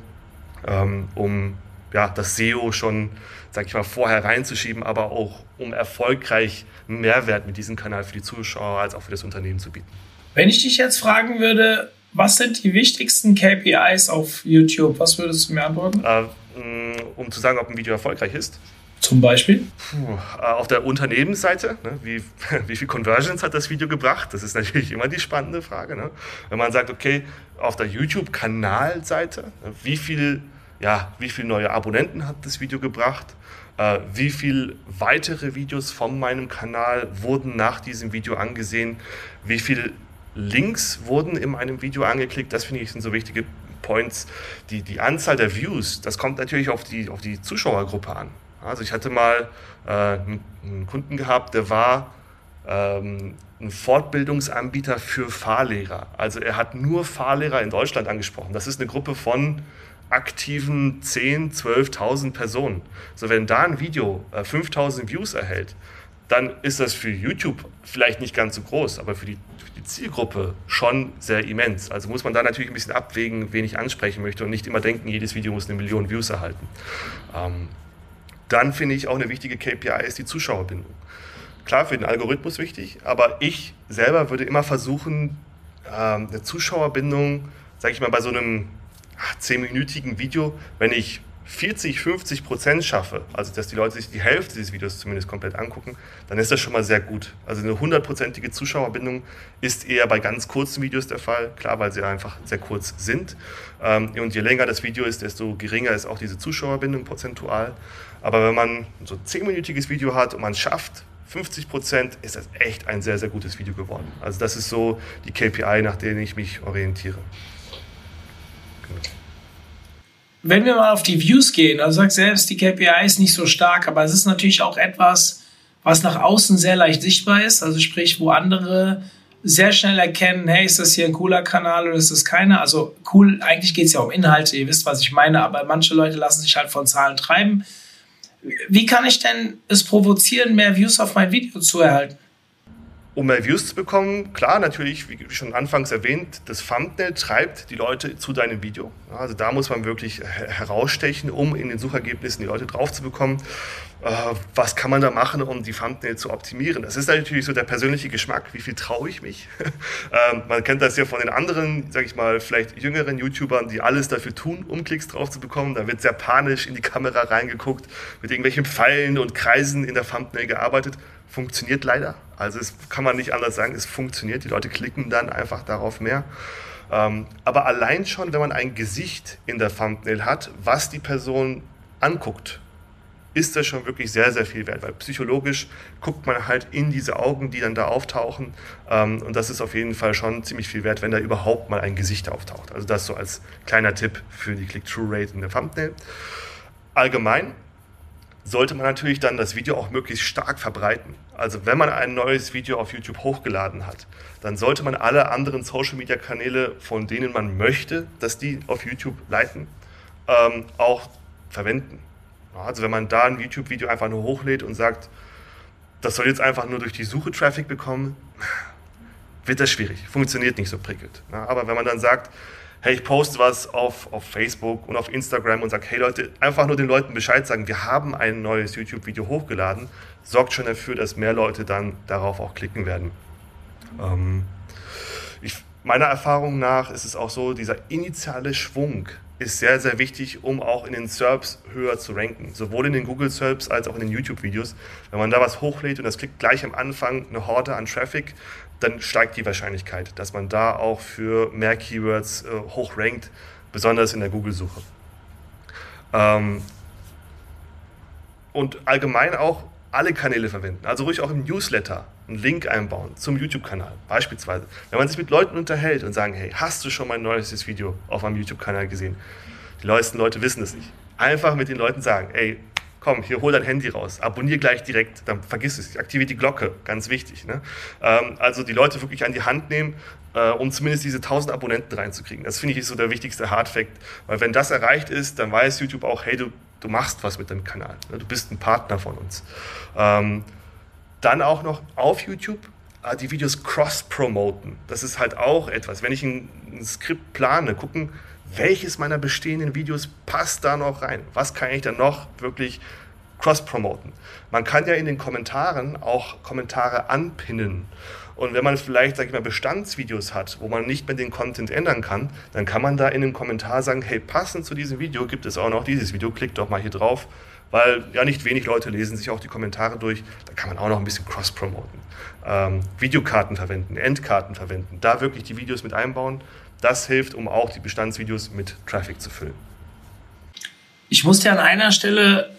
ähm, um ja, das SEO schon, sag ich mal, vorher reinzuschieben, aber auch um erfolgreich Mehrwert mit diesem Kanal für die Zuschauer als auch für das Unternehmen zu bieten.
Wenn ich dich jetzt fragen würde, was sind die wichtigsten KPIs auf YouTube? Was würdest du mir antworten? Äh,
um zu sagen, ob ein Video erfolgreich ist.
Zum Beispiel?
Puh, äh, auf der Unternehmensseite, ne, wie, [laughs] wie viel Conversions hat das Video gebracht? Das ist natürlich immer die spannende Frage. Ne? Wenn man sagt, okay, auf der YouTube-Kanalseite, ne, wie viel, ja, wie viel neue Abonnenten hat das Video gebracht? Äh, wie viele weitere Videos von meinem Kanal wurden nach diesem Video angesehen? Wie viele Links wurden in einem Video angeklickt? Das finde ich sind so wichtige Points. Die, die Anzahl der Views, das kommt natürlich auf die, auf die Zuschauergruppe an. Also ich hatte mal äh, einen Kunden gehabt, der war ähm, ein Fortbildungsanbieter für Fahrlehrer. Also er hat nur Fahrlehrer in Deutschland angesprochen. Das ist eine Gruppe von aktiven 10.000, 12.000 Personen. So wenn da ein Video äh, 5.000 Views erhält, dann ist das für YouTube vielleicht nicht ganz so groß, aber für die, für die, Zielgruppe schon sehr immens. Also muss man da natürlich ein bisschen abwägen, wen ich ansprechen möchte und nicht immer denken, jedes Video muss eine Million Views erhalten. Ähm, dann finde ich auch eine wichtige KPI ist die Zuschauerbindung. Klar, für den Algorithmus wichtig, aber ich selber würde immer versuchen, ähm, eine Zuschauerbindung, sage ich mal, bei so einem zehnminütigen Video, wenn ich 40, 50 Prozent schaffe, also dass die Leute sich die Hälfte des Videos zumindest komplett angucken, dann ist das schon mal sehr gut. Also eine hundertprozentige Zuschauerbindung ist eher bei ganz kurzen Videos der Fall, klar, weil sie einfach sehr kurz sind. Ähm, und je länger das Video ist, desto geringer ist auch diese Zuschauerbindung prozentual. Aber wenn man so ein zehnminütiges Video hat und man schafft 50 Prozent, ist das echt ein sehr, sehr gutes Video geworden. Also das ist so die KPI, nach denen ich mich orientiere.
Genau wenn wir mal auf die Views gehen, also sagt selbst, die KPI ist nicht so stark, aber es ist natürlich auch etwas, was nach außen sehr leicht sichtbar ist. Also sprich, wo andere sehr schnell erkennen, hey, ist das hier ein cooler Kanal oder ist das keiner? Also cool, eigentlich geht es ja um Inhalte, ihr wisst, was ich meine, aber manche Leute lassen sich halt von Zahlen treiben. Wie kann ich denn es provozieren, mehr Views auf mein Video zu erhalten?
Um mehr Views zu bekommen, klar, natürlich, wie schon anfangs erwähnt, das Thumbnail treibt die Leute zu deinem Video. Also da muss man wirklich herausstechen, um in den Suchergebnissen die Leute drauf zu bekommen. Äh, was kann man da machen, um die Thumbnail zu optimieren? Das ist natürlich so der persönliche Geschmack. Wie viel traue ich mich? [laughs] Ähm, man kennt das ja von den anderen, sag ich mal, vielleicht jüngeren YouTubern, die alles dafür tun, um Klicks drauf zu bekommen. Da wird sehr panisch in die Kamera reingeguckt, mit irgendwelchen Pfeilen und Kreisen in der Thumbnail gearbeitet funktioniert leider. Also es kann man nicht anders sagen, es funktioniert. Die Leute klicken dann einfach darauf mehr. Ähm, aber allein schon, wenn man ein Gesicht in der Thumbnail hat, was die Person anguckt, ist das schon wirklich sehr, sehr viel wert, weil psychologisch guckt man halt in diese Augen, die dann da auftauchen. Ähm, und das ist auf jeden Fall schon ziemlich viel wert, wenn da überhaupt mal ein Gesicht auftaucht. Also das so als kleiner Tipp für die Click-Through-Rate in der Thumbnail. Allgemein sollte man natürlich dann das Video auch möglichst stark verbreiten. Also wenn man ein neues Video auf YouTube hochgeladen hat, dann sollte man alle anderen Social-Media-Kanäle, von denen man möchte, dass die auf YouTube leiten, ähm, auch verwenden. Also wenn man da ein YouTube-Video einfach nur hochlädt und sagt, das soll jetzt einfach nur durch die Suche Traffic bekommen, [laughs] wird das schwierig, funktioniert nicht so prickelnd. Aber wenn man dann sagt, hey, ich poste was auf, auf Facebook und auf Instagram und sage, hey Leute, einfach nur den Leuten Bescheid sagen, wir haben ein neues YouTube-Video hochgeladen, sorgt schon dafür, dass mehr Leute dann darauf auch klicken werden. Ähm, ich, meiner Erfahrung nach ist es auch so, dieser initiale Schwung ist sehr, sehr wichtig, um auch in den SERPs höher zu ranken. Sowohl in den Google SERPs als auch in den YouTube-Videos. Wenn man da was hochlädt und das kriegt gleich am Anfang eine Horde an Traffic, dann steigt die Wahrscheinlichkeit, dass man da auch für mehr Keywords äh, hoch rankt, besonders in der Google-Suche. Ähm, und allgemein auch alle Kanäle verwenden, also ruhig auch im Newsletter einen Link einbauen zum YouTube-Kanal, beispielsweise. Wenn man sich mit Leuten unterhält und sagen, hey, hast du schon mein neuestes Video auf meinem YouTube-Kanal gesehen? Die meisten Leute wissen es nicht. Einfach mit den Leuten sagen, ey, komm, hier hol dein Handy raus, abonnier gleich direkt, dann vergiss es, aktiviere die Glocke, ganz wichtig. Ne? Ähm, also die Leute wirklich an die Hand nehmen, äh, um zumindest diese 1000 Abonnenten reinzukriegen. Das finde ich ist so der wichtigste Hardfact, weil wenn das erreicht ist, dann weiß YouTube auch, hey, du, du machst was mit deinem Kanal, ne? du bist ein Partner von uns. Ähm, dann auch noch auf YouTube äh, die Videos cross-promoten. Das ist halt auch etwas. Wenn ich ein, ein Skript plane, gucken, welches meiner bestehenden Videos passt da noch rein? Was kann ich da noch wirklich cross-promoten? Man kann ja in den Kommentaren auch Kommentare anpinnen. Und wenn man vielleicht, sag ich mal, Bestandsvideos hat, wo man nicht mehr den Content ändern kann, dann kann man da in einem Kommentar sagen, hey, passend zu diesem Video gibt es auch noch dieses Video, klickt doch mal hier drauf, weil ja nicht wenig Leute lesen sich auch die Kommentare durch, da kann man auch noch ein bisschen cross-promoten. Ähm, Videokarten verwenden, Endkarten verwenden, da wirklich die Videos mit einbauen das hilft, um auch die Bestandsvideos mit Traffic zu füllen.
Ich muss dir an einer Stelle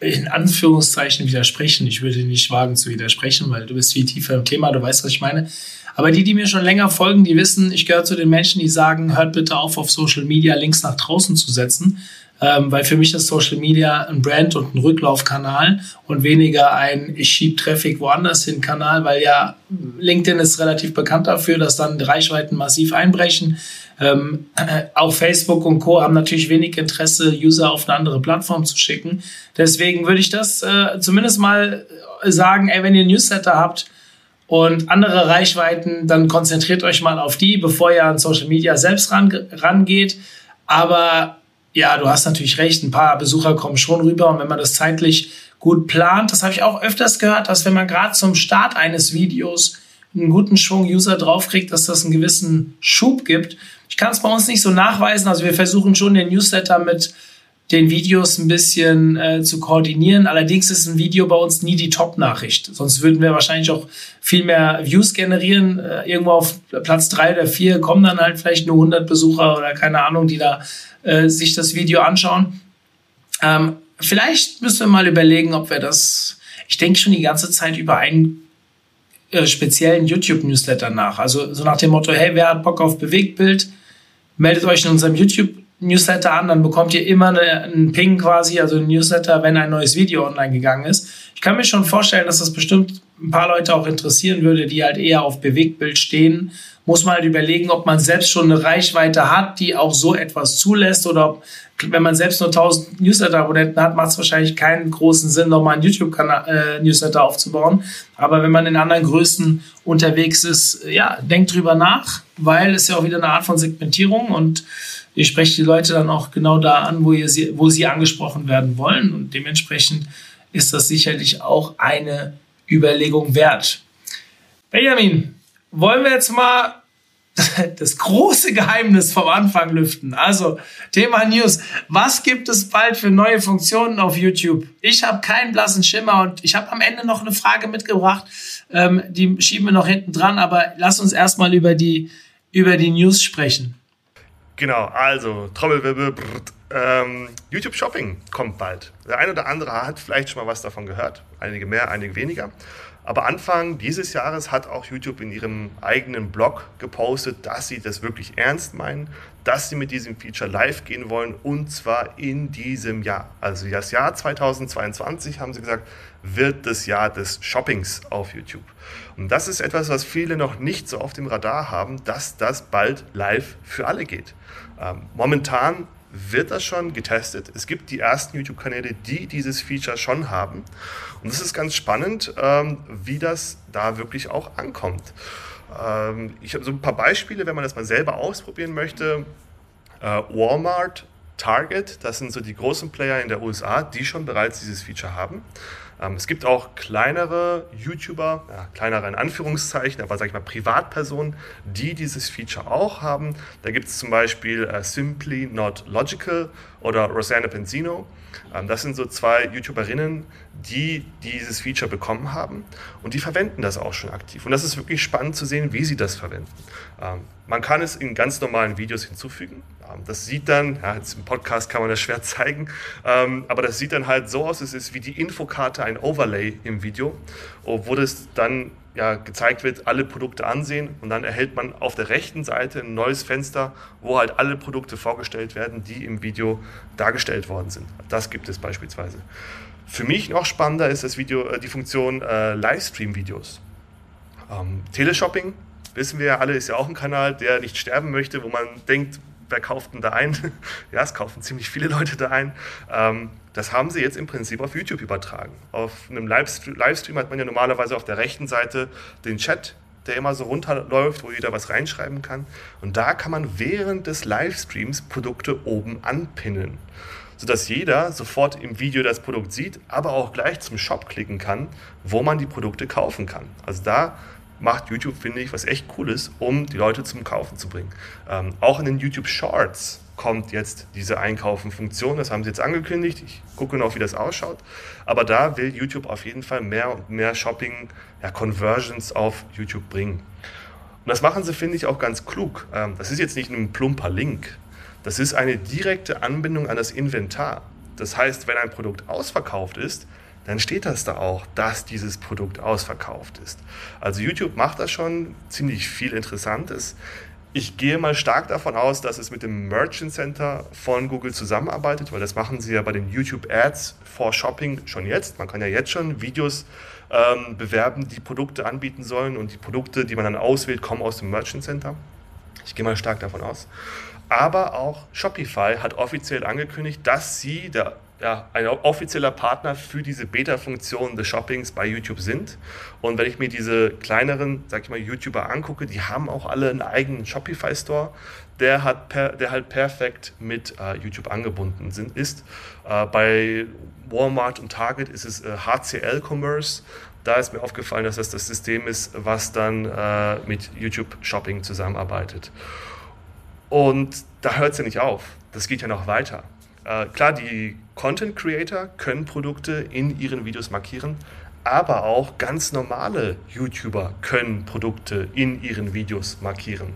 in Anführungszeichen widersprechen. Ich würde nicht wagen zu widersprechen, weil du bist viel tiefer im Thema, du weißt, was ich meine. Aber die, die mir schon länger folgen, die wissen, ich gehöre zu den Menschen, die sagen, hört bitte auf, auf Social Media Links nach draußen zu setzen ähm, weil für mich ist Social Media ein Brand und ein Rücklaufkanal und weniger ein ich schieb Traffic woanders hin Kanal, weil ja LinkedIn ist relativ bekannt dafür, dass dann Reichweiten massiv einbrechen. Ähm, äh, [clears throat] auch Facebook und Co. haben natürlich wenig Interesse, User auf eine andere Plattform zu schicken. Deswegen würde ich das äh, zumindest mal sagen, ey, wenn ihr Newsletter habt, und andere Reichweiten, dann konzentriert euch mal auf die, bevor ihr an Social Media selbst ran, rangeht. Aber ja, du hast natürlich recht, ein paar Besucher kommen schon rüber. Und wenn man das zeitlich gut plant, das habe ich auch öfters gehört, dass wenn man gerade zum Start eines Videos einen guten Schwung User draufkriegt, dass das einen gewissen Schub gibt. Ich kann es bei uns nicht so nachweisen, also wir versuchen schon den Newsletter mit den Videos ein bisschen äh, zu koordinieren. Allerdings ist ein Video bei uns nie die Top-Nachricht. Sonst würden wir wahrscheinlich auch viel mehr Views generieren. Äh, irgendwo auf Platz drei oder vier kommen dann halt vielleicht nur 100 Besucher oder keine Ahnung, die da äh, sich das Video anschauen. Ähm, vielleicht müssen wir mal überlegen, ob wir das, ich denke schon die ganze Zeit über einen äh, speziellen YouTube-Newsletter nach. Also so nach dem Motto, hey, wer hat Bock auf Bewegtbild? Meldet euch in unserem YouTube Newsletter an, dann bekommt ihr immer eine, einen Ping quasi, also ein Newsletter, wenn ein neues Video online gegangen ist. Ich kann mir schon vorstellen, dass das bestimmt ein paar Leute auch interessieren würde, die halt eher auf Bewegtbild stehen. Muss man halt überlegen, ob man selbst schon eine Reichweite hat, die auch so etwas zulässt oder ob, wenn man selbst nur 1000 Newsletter-Abonnenten hat, macht es wahrscheinlich keinen großen Sinn, nochmal einen YouTube-Newsletter äh, aufzubauen. Aber wenn man in anderen Größen unterwegs ist, ja, denkt drüber nach, weil es ja auch wieder eine Art von Segmentierung und ihr sprecht die Leute dann auch genau da an, wo, ihr sie, wo sie angesprochen werden wollen. Und dementsprechend ist das sicherlich auch eine Überlegung wert. Benjamin, wollen wir jetzt mal [laughs] das große Geheimnis vom Anfang lüften. Also Thema News. Was gibt es bald für neue Funktionen auf YouTube? Ich habe keinen blassen Schimmer und ich habe am Ende noch eine Frage mitgebracht. Ähm, die schieben wir noch hinten dran, aber lass uns erstmal über die, über die News sprechen.
Genau, also Trommelwirbel, ähm, YouTube Shopping kommt bald. Der eine oder andere hat vielleicht schon mal was davon gehört, einige mehr, einige weniger. Aber Anfang dieses Jahres hat auch YouTube in ihrem eigenen Blog gepostet, dass sie das wirklich ernst meinen, dass sie mit diesem Feature live gehen wollen und zwar in diesem Jahr. Also das Jahr 2022 haben sie gesagt, wird das Jahr des Shoppings auf YouTube. Und das ist etwas, was viele noch nicht so auf dem Radar haben, dass das bald live für alle geht. Ähm, momentan wird das schon getestet. Es gibt die ersten YouTube-Kanäle, die dieses Feature schon haben. Und es ist ganz spannend, ähm, wie das da wirklich auch ankommt. Ähm, ich habe so ein paar Beispiele, wenn man das mal selber ausprobieren möchte. Äh, Walmart, Target, das sind so die großen Player in der USA, die schon bereits dieses Feature haben. Ähm, es gibt auch kleinere YouTuber, ja, kleinere in Anführungszeichen, aber sage ich mal Privatpersonen, die dieses Feature auch haben. Da gibt es zum Beispiel äh, Simply Not Logical oder Rosanna Penzino. Ähm, das sind so zwei YouTuberinnen, die dieses Feature bekommen haben und die verwenden das auch schon aktiv. Und das ist wirklich spannend zu sehen, wie sie das verwenden. Ähm, man kann es in ganz normalen Videos hinzufügen. Ähm, das sieht dann, ja, jetzt im Podcast kann man das schwer zeigen, aber das sieht dann halt so aus, es ist wie die Infokarte, ein Overlay im Video, wo das dann ja, gezeigt wird, alle Produkte ansehen und dann erhält man auf der rechten Seite ein neues Fenster, wo halt alle Produkte vorgestellt werden, die im Video dargestellt worden sind. Das gibt es beispielsweise. Für mich noch spannender ist das Video, äh, die Funktion äh, Livestream-Videos. Ähm, Teleshopping, wissen wir ja alle, ist ja auch ein Kanal, der nicht sterben möchte, wo man denkt, wer kauft denn da ein? [laughs] ja, es kaufen ziemlich viele Leute da ein. Ähm, das haben sie jetzt im Prinzip auf YouTube übertragen. Auf einem Livestream hat man ja normalerweise auf der rechten Seite den Chat, der immer so runterläuft, wo jeder was reinschreiben kann. Und da kann man während des Livestreams Produkte oben anpinnen, sodass jeder sofort im Video das Produkt sieht, aber auch gleich zum Shop klicken kann, wo man die Produkte kaufen kann. Also da macht YouTube, finde ich, was echt Cooles, um die Leute zum Kaufen zu bringen. Ähm, auch in den YouTube Shorts kommt jetzt diese Einkaufen-Funktion. Das haben sie jetzt angekündigt. Ich gucke noch, wie das ausschaut. Aber da will YouTube auf jeden Fall mehr und mehr Shopping-Conversions ja, auf YouTube bringen. Und das machen sie, finde ich, auch ganz klug. Ähm, das ist jetzt nicht ein plumper Link. Das ist eine direkte Anbindung an das Inventar. Das heißt, wenn ein Produkt ausverkauft ist, dann steht das da auch, dass dieses Produkt ausverkauft ist. Also YouTube macht da schon ziemlich viel Interessantes. Ich gehe mal stark davon aus, dass es mit dem Merchant Center von Google zusammenarbeitet, weil das machen sie ja bei den YouTube Ads for Shopping schon jetzt. Man kann ja jetzt schon Videos ähm, bewerben, die Produkte anbieten sollen und die Produkte, die man dann auswählt, kommen aus dem Merchant Center. Ich gehe mal stark davon aus. Aber auch Shopify hat offiziell angekündigt, dass sie der ja, ein offizieller Partner für diese Beta-Funktion des Shoppings bei YouTube sind. Und wenn ich mir diese kleineren, sag ich mal, YouTuber angucke, die haben auch alle einen eigenen Shopify-Store, der, der halt perfekt mit äh, YouTube angebunden sind, ist. Äh, bei Walmart und Target ist es äh, HCL Commerce. Da ist mir aufgefallen, dass das das System ist, was dann äh, mit YouTube Shopping zusammenarbeitet. Und da hört es ja nicht auf. Das geht ja noch weiter. Äh, klar, die Content Creator können Produkte in ihren Videos markieren, aber auch ganz normale YouTuber können Produkte in ihren Videos markieren.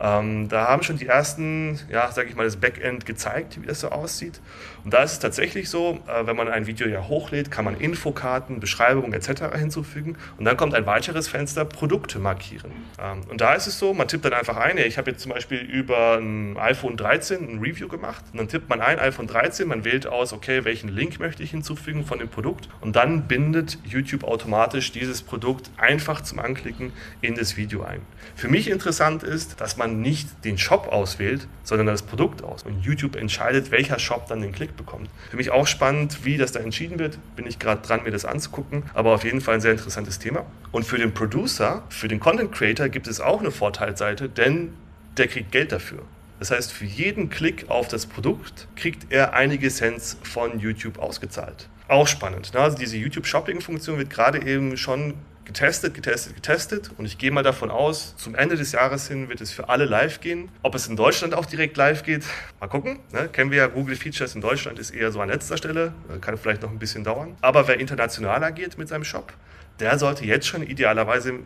Ähm, da haben schon die ersten, ja, sage ich mal, das Backend gezeigt, wie das so aussieht. Und da ist es tatsächlich so, äh, wenn man ein Video ja hochlädt, kann man Infokarten, Beschreibungen etc. hinzufügen und dann kommt ein weiteres Fenster Produkte markieren. Ähm, und da ist es so, man tippt dann einfach ein, ich habe jetzt zum Beispiel über ein iPhone 13 ein Review gemacht und dann tippt man ein iPhone 13, man wählt aus, okay, welchen Link möchte ich hinzufügen von dem Produkt und dann bindet YouTube automatisch dieses Produkt einfach zum Anklicken in das Video ein. Für mich interessant ist, dass man nicht den Shop auswählt, sondern das Produkt aus und YouTube entscheidet, welcher Shop dann den Klick bekommt. Für mich auch spannend, wie das da entschieden wird. Bin ich gerade dran, mir das anzugucken. Aber auf jeden Fall ein sehr interessantes Thema. Und für den Producer, für den Content Creator gibt es auch eine Vorteilsseite, denn der kriegt Geld dafür. Das heißt, für jeden Klick auf das Produkt kriegt er einige Cents von YouTube ausgezahlt. Auch spannend. Ne? Also diese YouTube-Shopping-Funktion wird gerade eben schon getestet, getestet, getestet. Und ich gehe mal davon aus, zum Ende des Jahres hin wird es für alle live gehen. Ob es in Deutschland auch direkt live geht, mal gucken. Ne? Kennen wir ja Google Features in Deutschland, ist eher so an letzter Stelle. Kann vielleicht noch ein bisschen dauern. Aber wer international agiert mit seinem Shop, der sollte jetzt schon idealerweise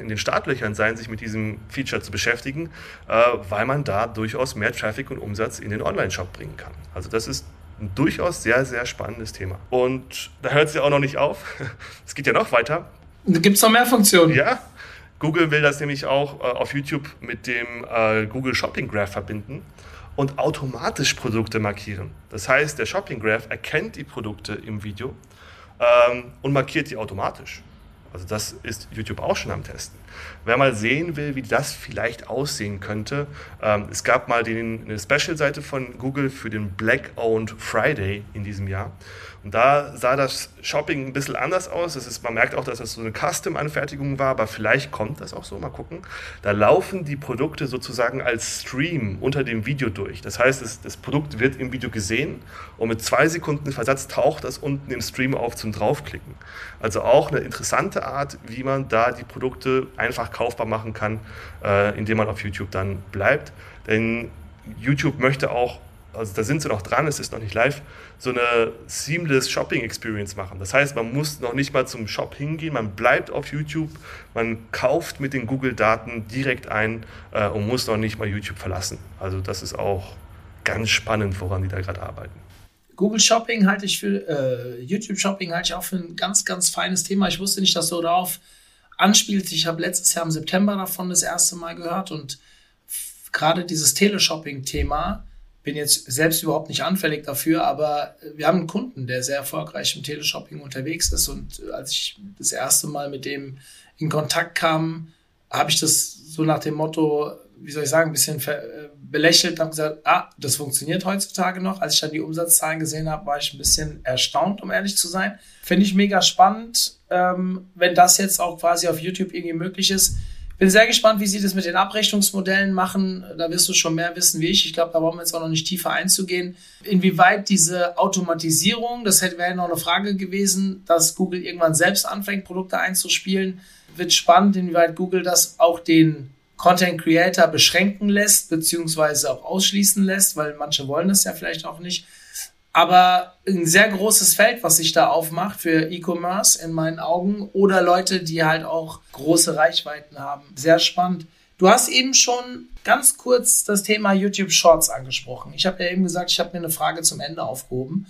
in den Startlöchern sein, sich mit diesem Feature zu beschäftigen, äh, weil man da durchaus mehr Traffic und Umsatz in den Online-Shop bringen kann. Also das ist ein durchaus sehr, sehr spannendes Thema. Und da hört es ja auch noch nicht auf. [laughs] Es geht ja noch weiter.
Gibt es noch mehr Funktionen?
Ja. Google will das nämlich auch äh, auf YouTube mit dem äh, Google Shopping Graph verbinden und automatisch Produkte markieren. Das heißt, der Shopping Graph erkennt die Produkte im Video ähm, und markiert die automatisch. Also das ist YouTube auch schon am Testen. Wer mal sehen will, wie das vielleicht aussehen könnte, ähm, es gab mal den, eine Special-Seite von Google für den Black-Owned Friday in diesem Jahr. Und da sah das Shopping ein bisschen anders aus. Das ist, man merkt auch, dass das so eine Custom-Anfertigung war, aber vielleicht kommt das auch so, mal gucken. Da laufen die Produkte sozusagen als Stream unter dem Video durch. Das heißt, das, das Produkt wird im Video gesehen und mit zwei Sekunden Versatz taucht das unten im Stream auf zum Draufklicken. Also auch eine interessante Art, wie man da die Produkte einfach kaufbar machen kann, äh, indem man auf YouTube dann bleibt. Denn YouTube möchte auch also da sind sie noch dran, es ist noch nicht live, so eine seamless Shopping Experience machen. Das heißt, man muss noch nicht mal zum Shop hingehen, man bleibt auf YouTube, man kauft mit den Google-Daten direkt ein äh, und muss noch nicht mal YouTube verlassen. Also das ist auch ganz spannend, woran die da gerade arbeiten.
Google Shopping halte ich für, äh, YouTube Shopping halte ich auch für ein ganz, ganz feines Thema. Ich wusste nicht, dass du darauf anspielst. Ich habe letztes Jahr im September davon das erste Mal gehört und gerade dieses Teleshopping-Thema bin jetzt selbst überhaupt nicht anfällig dafür, aber wir haben einen Kunden, der sehr erfolgreich im Teleshopping unterwegs ist. Und als ich das erste Mal mit dem in Kontakt kam, habe ich das so nach dem Motto, wie soll ich sagen, ein bisschen belächelt und habe gesagt, ah, das funktioniert heutzutage noch. Als ich dann die Umsatzzahlen gesehen habe, war ich ein bisschen erstaunt, um ehrlich zu sein. Finde ich mega spannend, ähm, wenn das jetzt auch quasi auf YouTube irgendwie möglich ist bin sehr gespannt, wie sie das mit den Abrechnungsmodellen machen. Da wirst du schon mehr wissen wie ich. Ich glaube, da brauchen wir jetzt auch noch nicht tiefer einzugehen. Inwieweit diese Automatisierung, das hätte wäre noch eine Frage gewesen, dass Google irgendwann selbst anfängt, Produkte einzuspielen, wird spannend, inwieweit Google das auch den Content Creator beschränken lässt, beziehungsweise auch ausschließen lässt, weil manche wollen das ja vielleicht auch nicht. Aber ein sehr großes Feld, was sich da aufmacht für E-Commerce in meinen Augen oder Leute, die halt auch große Reichweiten haben. Sehr spannend. Du hast eben schon ganz kurz das Thema YouTube Shorts angesprochen. Ich habe ja eben gesagt, ich habe mir eine Frage zum Ende aufgehoben.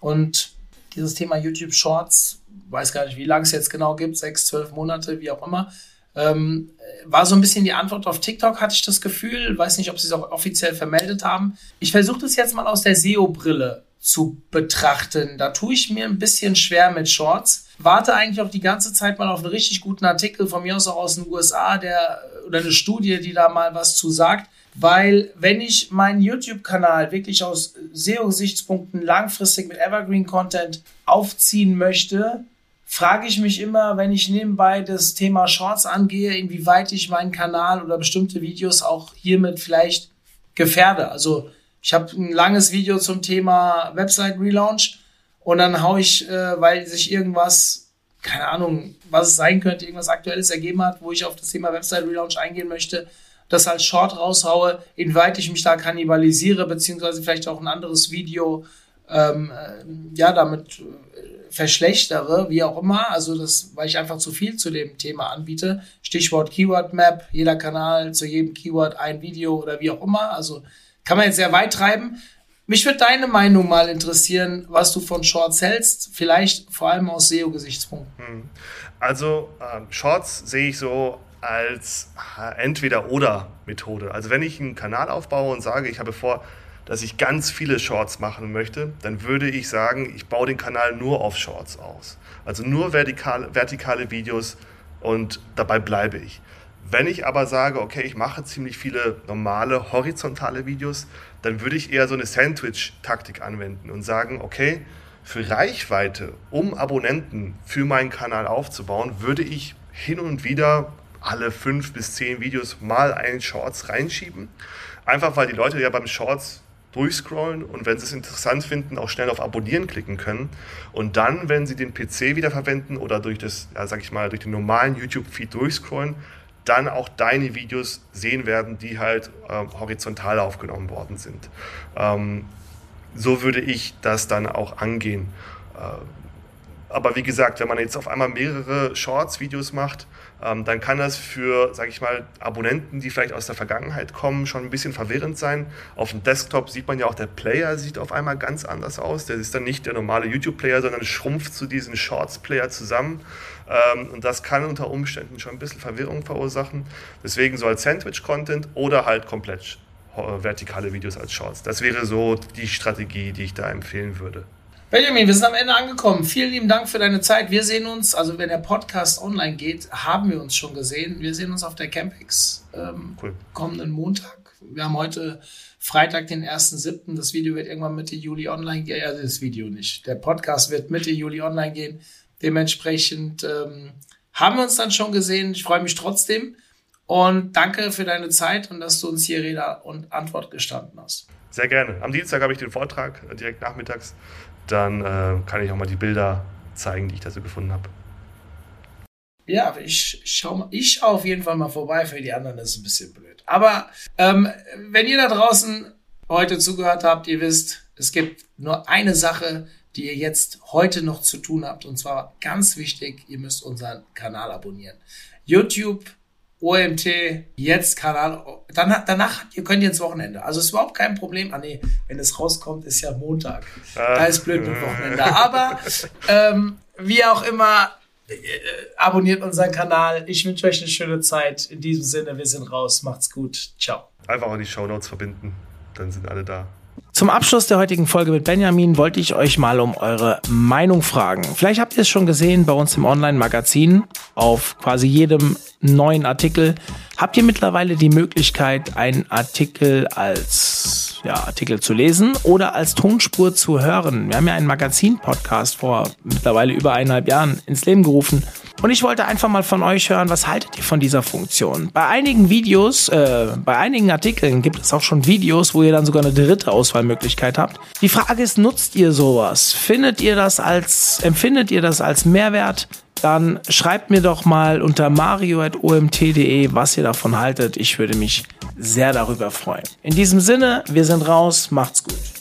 Und dieses Thema YouTube Shorts, weiß gar nicht, wie lange es jetzt genau gibt, sechs, zwölf Monate, wie auch immer, ähm, war so ein bisschen die Antwort auf TikTok, hatte ich das Gefühl. Weiß nicht, ob sie es auch offiziell vermeldet haben. Ich versuche das jetzt mal aus der SEO-Brille zu betrachten. Da tue ich mir ein bisschen schwer mit Shorts. Warte eigentlich auch die ganze Zeit mal auf einen richtig guten Artikel von mir aus auch aus den USA, der oder eine Studie, die da mal was zu sagt. Weil wenn ich meinen YouTube-Kanal wirklich aus SEO-Gesichtspunkten langfristig mit Evergreen-Content aufziehen möchte, frage ich mich immer, wenn ich nebenbei das Thema Shorts angehe, inwieweit ich meinen Kanal oder bestimmte Videos auch hiermit vielleicht gefährde. Also ich habe ein langes Video zum Thema Website Relaunch und dann haue ich, äh, weil sich irgendwas, keine Ahnung, was es sein könnte, irgendwas Aktuelles ergeben hat, wo ich auf das Thema Website Relaunch eingehen möchte, das als Short raushaue, inwieweit ich mich da kannibalisiere, beziehungsweise vielleicht auch ein anderes Video ähm, äh, ja damit äh, verschlechtere, wie auch immer. Also das, weil ich einfach zu viel zu dem Thema anbiete. Stichwort Keyword Map, jeder Kanal zu jedem Keyword ein Video oder wie auch immer. Also kann man jetzt sehr weit treiben. Mich würde deine Meinung mal interessieren, was du von Shorts hältst, vielleicht vor allem aus SEO-Gesichtspunkten. Hm.
Also ähm, Shorts sehe ich so als äh, Entweder-Oder-Methode. Also wenn ich einen Kanal aufbaue und sage, ich habe vor, dass ich ganz viele Shorts machen möchte, dann würde ich sagen, ich baue den Kanal nur auf Shorts aus. Also nur vertikale, vertikale Videos und dabei bleibe ich. Wenn ich aber sage, okay, ich mache ziemlich viele normale horizontale Videos, dann würde ich eher so eine Sandwich-Taktik anwenden und sagen, okay, für Reichweite, um Abonnenten für meinen Kanal aufzubauen, würde ich hin und wieder alle fünf bis zehn Videos mal einen Shorts reinschieben. Einfach weil die Leute ja beim Shorts durchscrollen und wenn sie es interessant finden, auch schnell auf Abonnieren klicken können. Und dann, wenn sie den PC wieder verwenden oder durch das, ja, sag ich mal, durch den normalen YouTube-Feed durchscrollen, dann auch deine Videos sehen werden, die halt äh, horizontal aufgenommen worden sind. Ähm, so würde ich das dann auch angehen. Äh, aber wie gesagt, wenn man jetzt auf einmal mehrere Shorts-Videos macht, ähm, dann kann das für, sage ich mal, Abonnenten, die vielleicht aus der Vergangenheit kommen, schon ein bisschen verwirrend sein. Auf dem Desktop sieht man ja auch, der Player sieht auf einmal ganz anders aus. Der ist dann nicht der normale YouTube-Player, sondern schrumpft zu diesem Shorts-Player zusammen. Ähm, und das kann unter Umständen schon ein bisschen Verwirrung verursachen. Deswegen so als Sandwich-Content oder halt komplett äh, vertikale Videos als Shorts. Das wäre so die Strategie, die ich da empfehlen würde.
Benjamin, wir sind am Ende angekommen. Vielen lieben Dank für deine Zeit. Wir sehen uns, also wenn der Podcast online geht, haben wir uns schon gesehen. Wir sehen uns auf der Campix ähm, cool. kommenden Montag. Wir haben heute Freitag, den 1.7. Das Video wird irgendwann Mitte Juli online gehen. Also das Video nicht. Der Podcast wird Mitte Juli online gehen. Dementsprechend ähm, haben wir uns dann schon gesehen. Ich freue mich trotzdem. Und danke für deine Zeit und dass du uns hier Rede und Antwort gestanden hast.
Sehr gerne. Am Dienstag habe ich den Vortrag, äh, direkt nachmittags dann äh, kann ich auch mal die Bilder zeigen, die ich da so gefunden habe.
Ja, ich schaue ich schau auf jeden Fall mal vorbei. Für die anderen ist es ein bisschen blöd. Aber ähm, wenn ihr da draußen heute zugehört habt, ihr wisst, es gibt nur eine Sache, die ihr jetzt heute noch zu tun habt. Und zwar ganz wichtig, ihr müsst unseren Kanal abonnieren. YouTube OMT, jetzt Kanal. Dann, danach, ihr könnt ihr ins Wochenende. Also ist überhaupt kein Problem. Ah nee, wenn es rauskommt, ist ja Montag. Da ist blöd mit Wochenende. Aber ähm, wie auch immer, äh, abonniert unseren Kanal. Ich wünsche euch eine schöne Zeit. In diesem Sinne, wir sind raus. Macht's gut. Ciao.
Einfach auch die Shownotes verbinden. Dann sind alle da.
Zum Abschluss der heutigen Folge mit Benjamin wollte ich euch mal um eure Meinung fragen. Vielleicht habt ihr es schon gesehen bei uns im Online-Magazin. Auf quasi jedem neuen Artikel habt ihr mittlerweile die Möglichkeit, einen Artikel als ja, Artikel zu lesen oder als Tonspur zu hören. Wir haben ja einen Magazin-Podcast vor mittlerweile über eineinhalb Jahren ins Leben gerufen. Und ich wollte einfach mal von euch hören, was haltet ihr von dieser Funktion? Bei einigen Videos, äh, bei einigen Artikeln gibt es auch schon Videos, wo ihr dann sogar eine dritte Auswahlmöglichkeit habt. Die Frage ist, nutzt ihr sowas? Findet ihr das als, empfindet ihr das als Mehrwert? Dann schreibt mir doch mal unter mario.omt.de, was ihr davon haltet. Ich würde mich sehr darüber freuen. In diesem Sinne, wir sind raus. Macht's gut.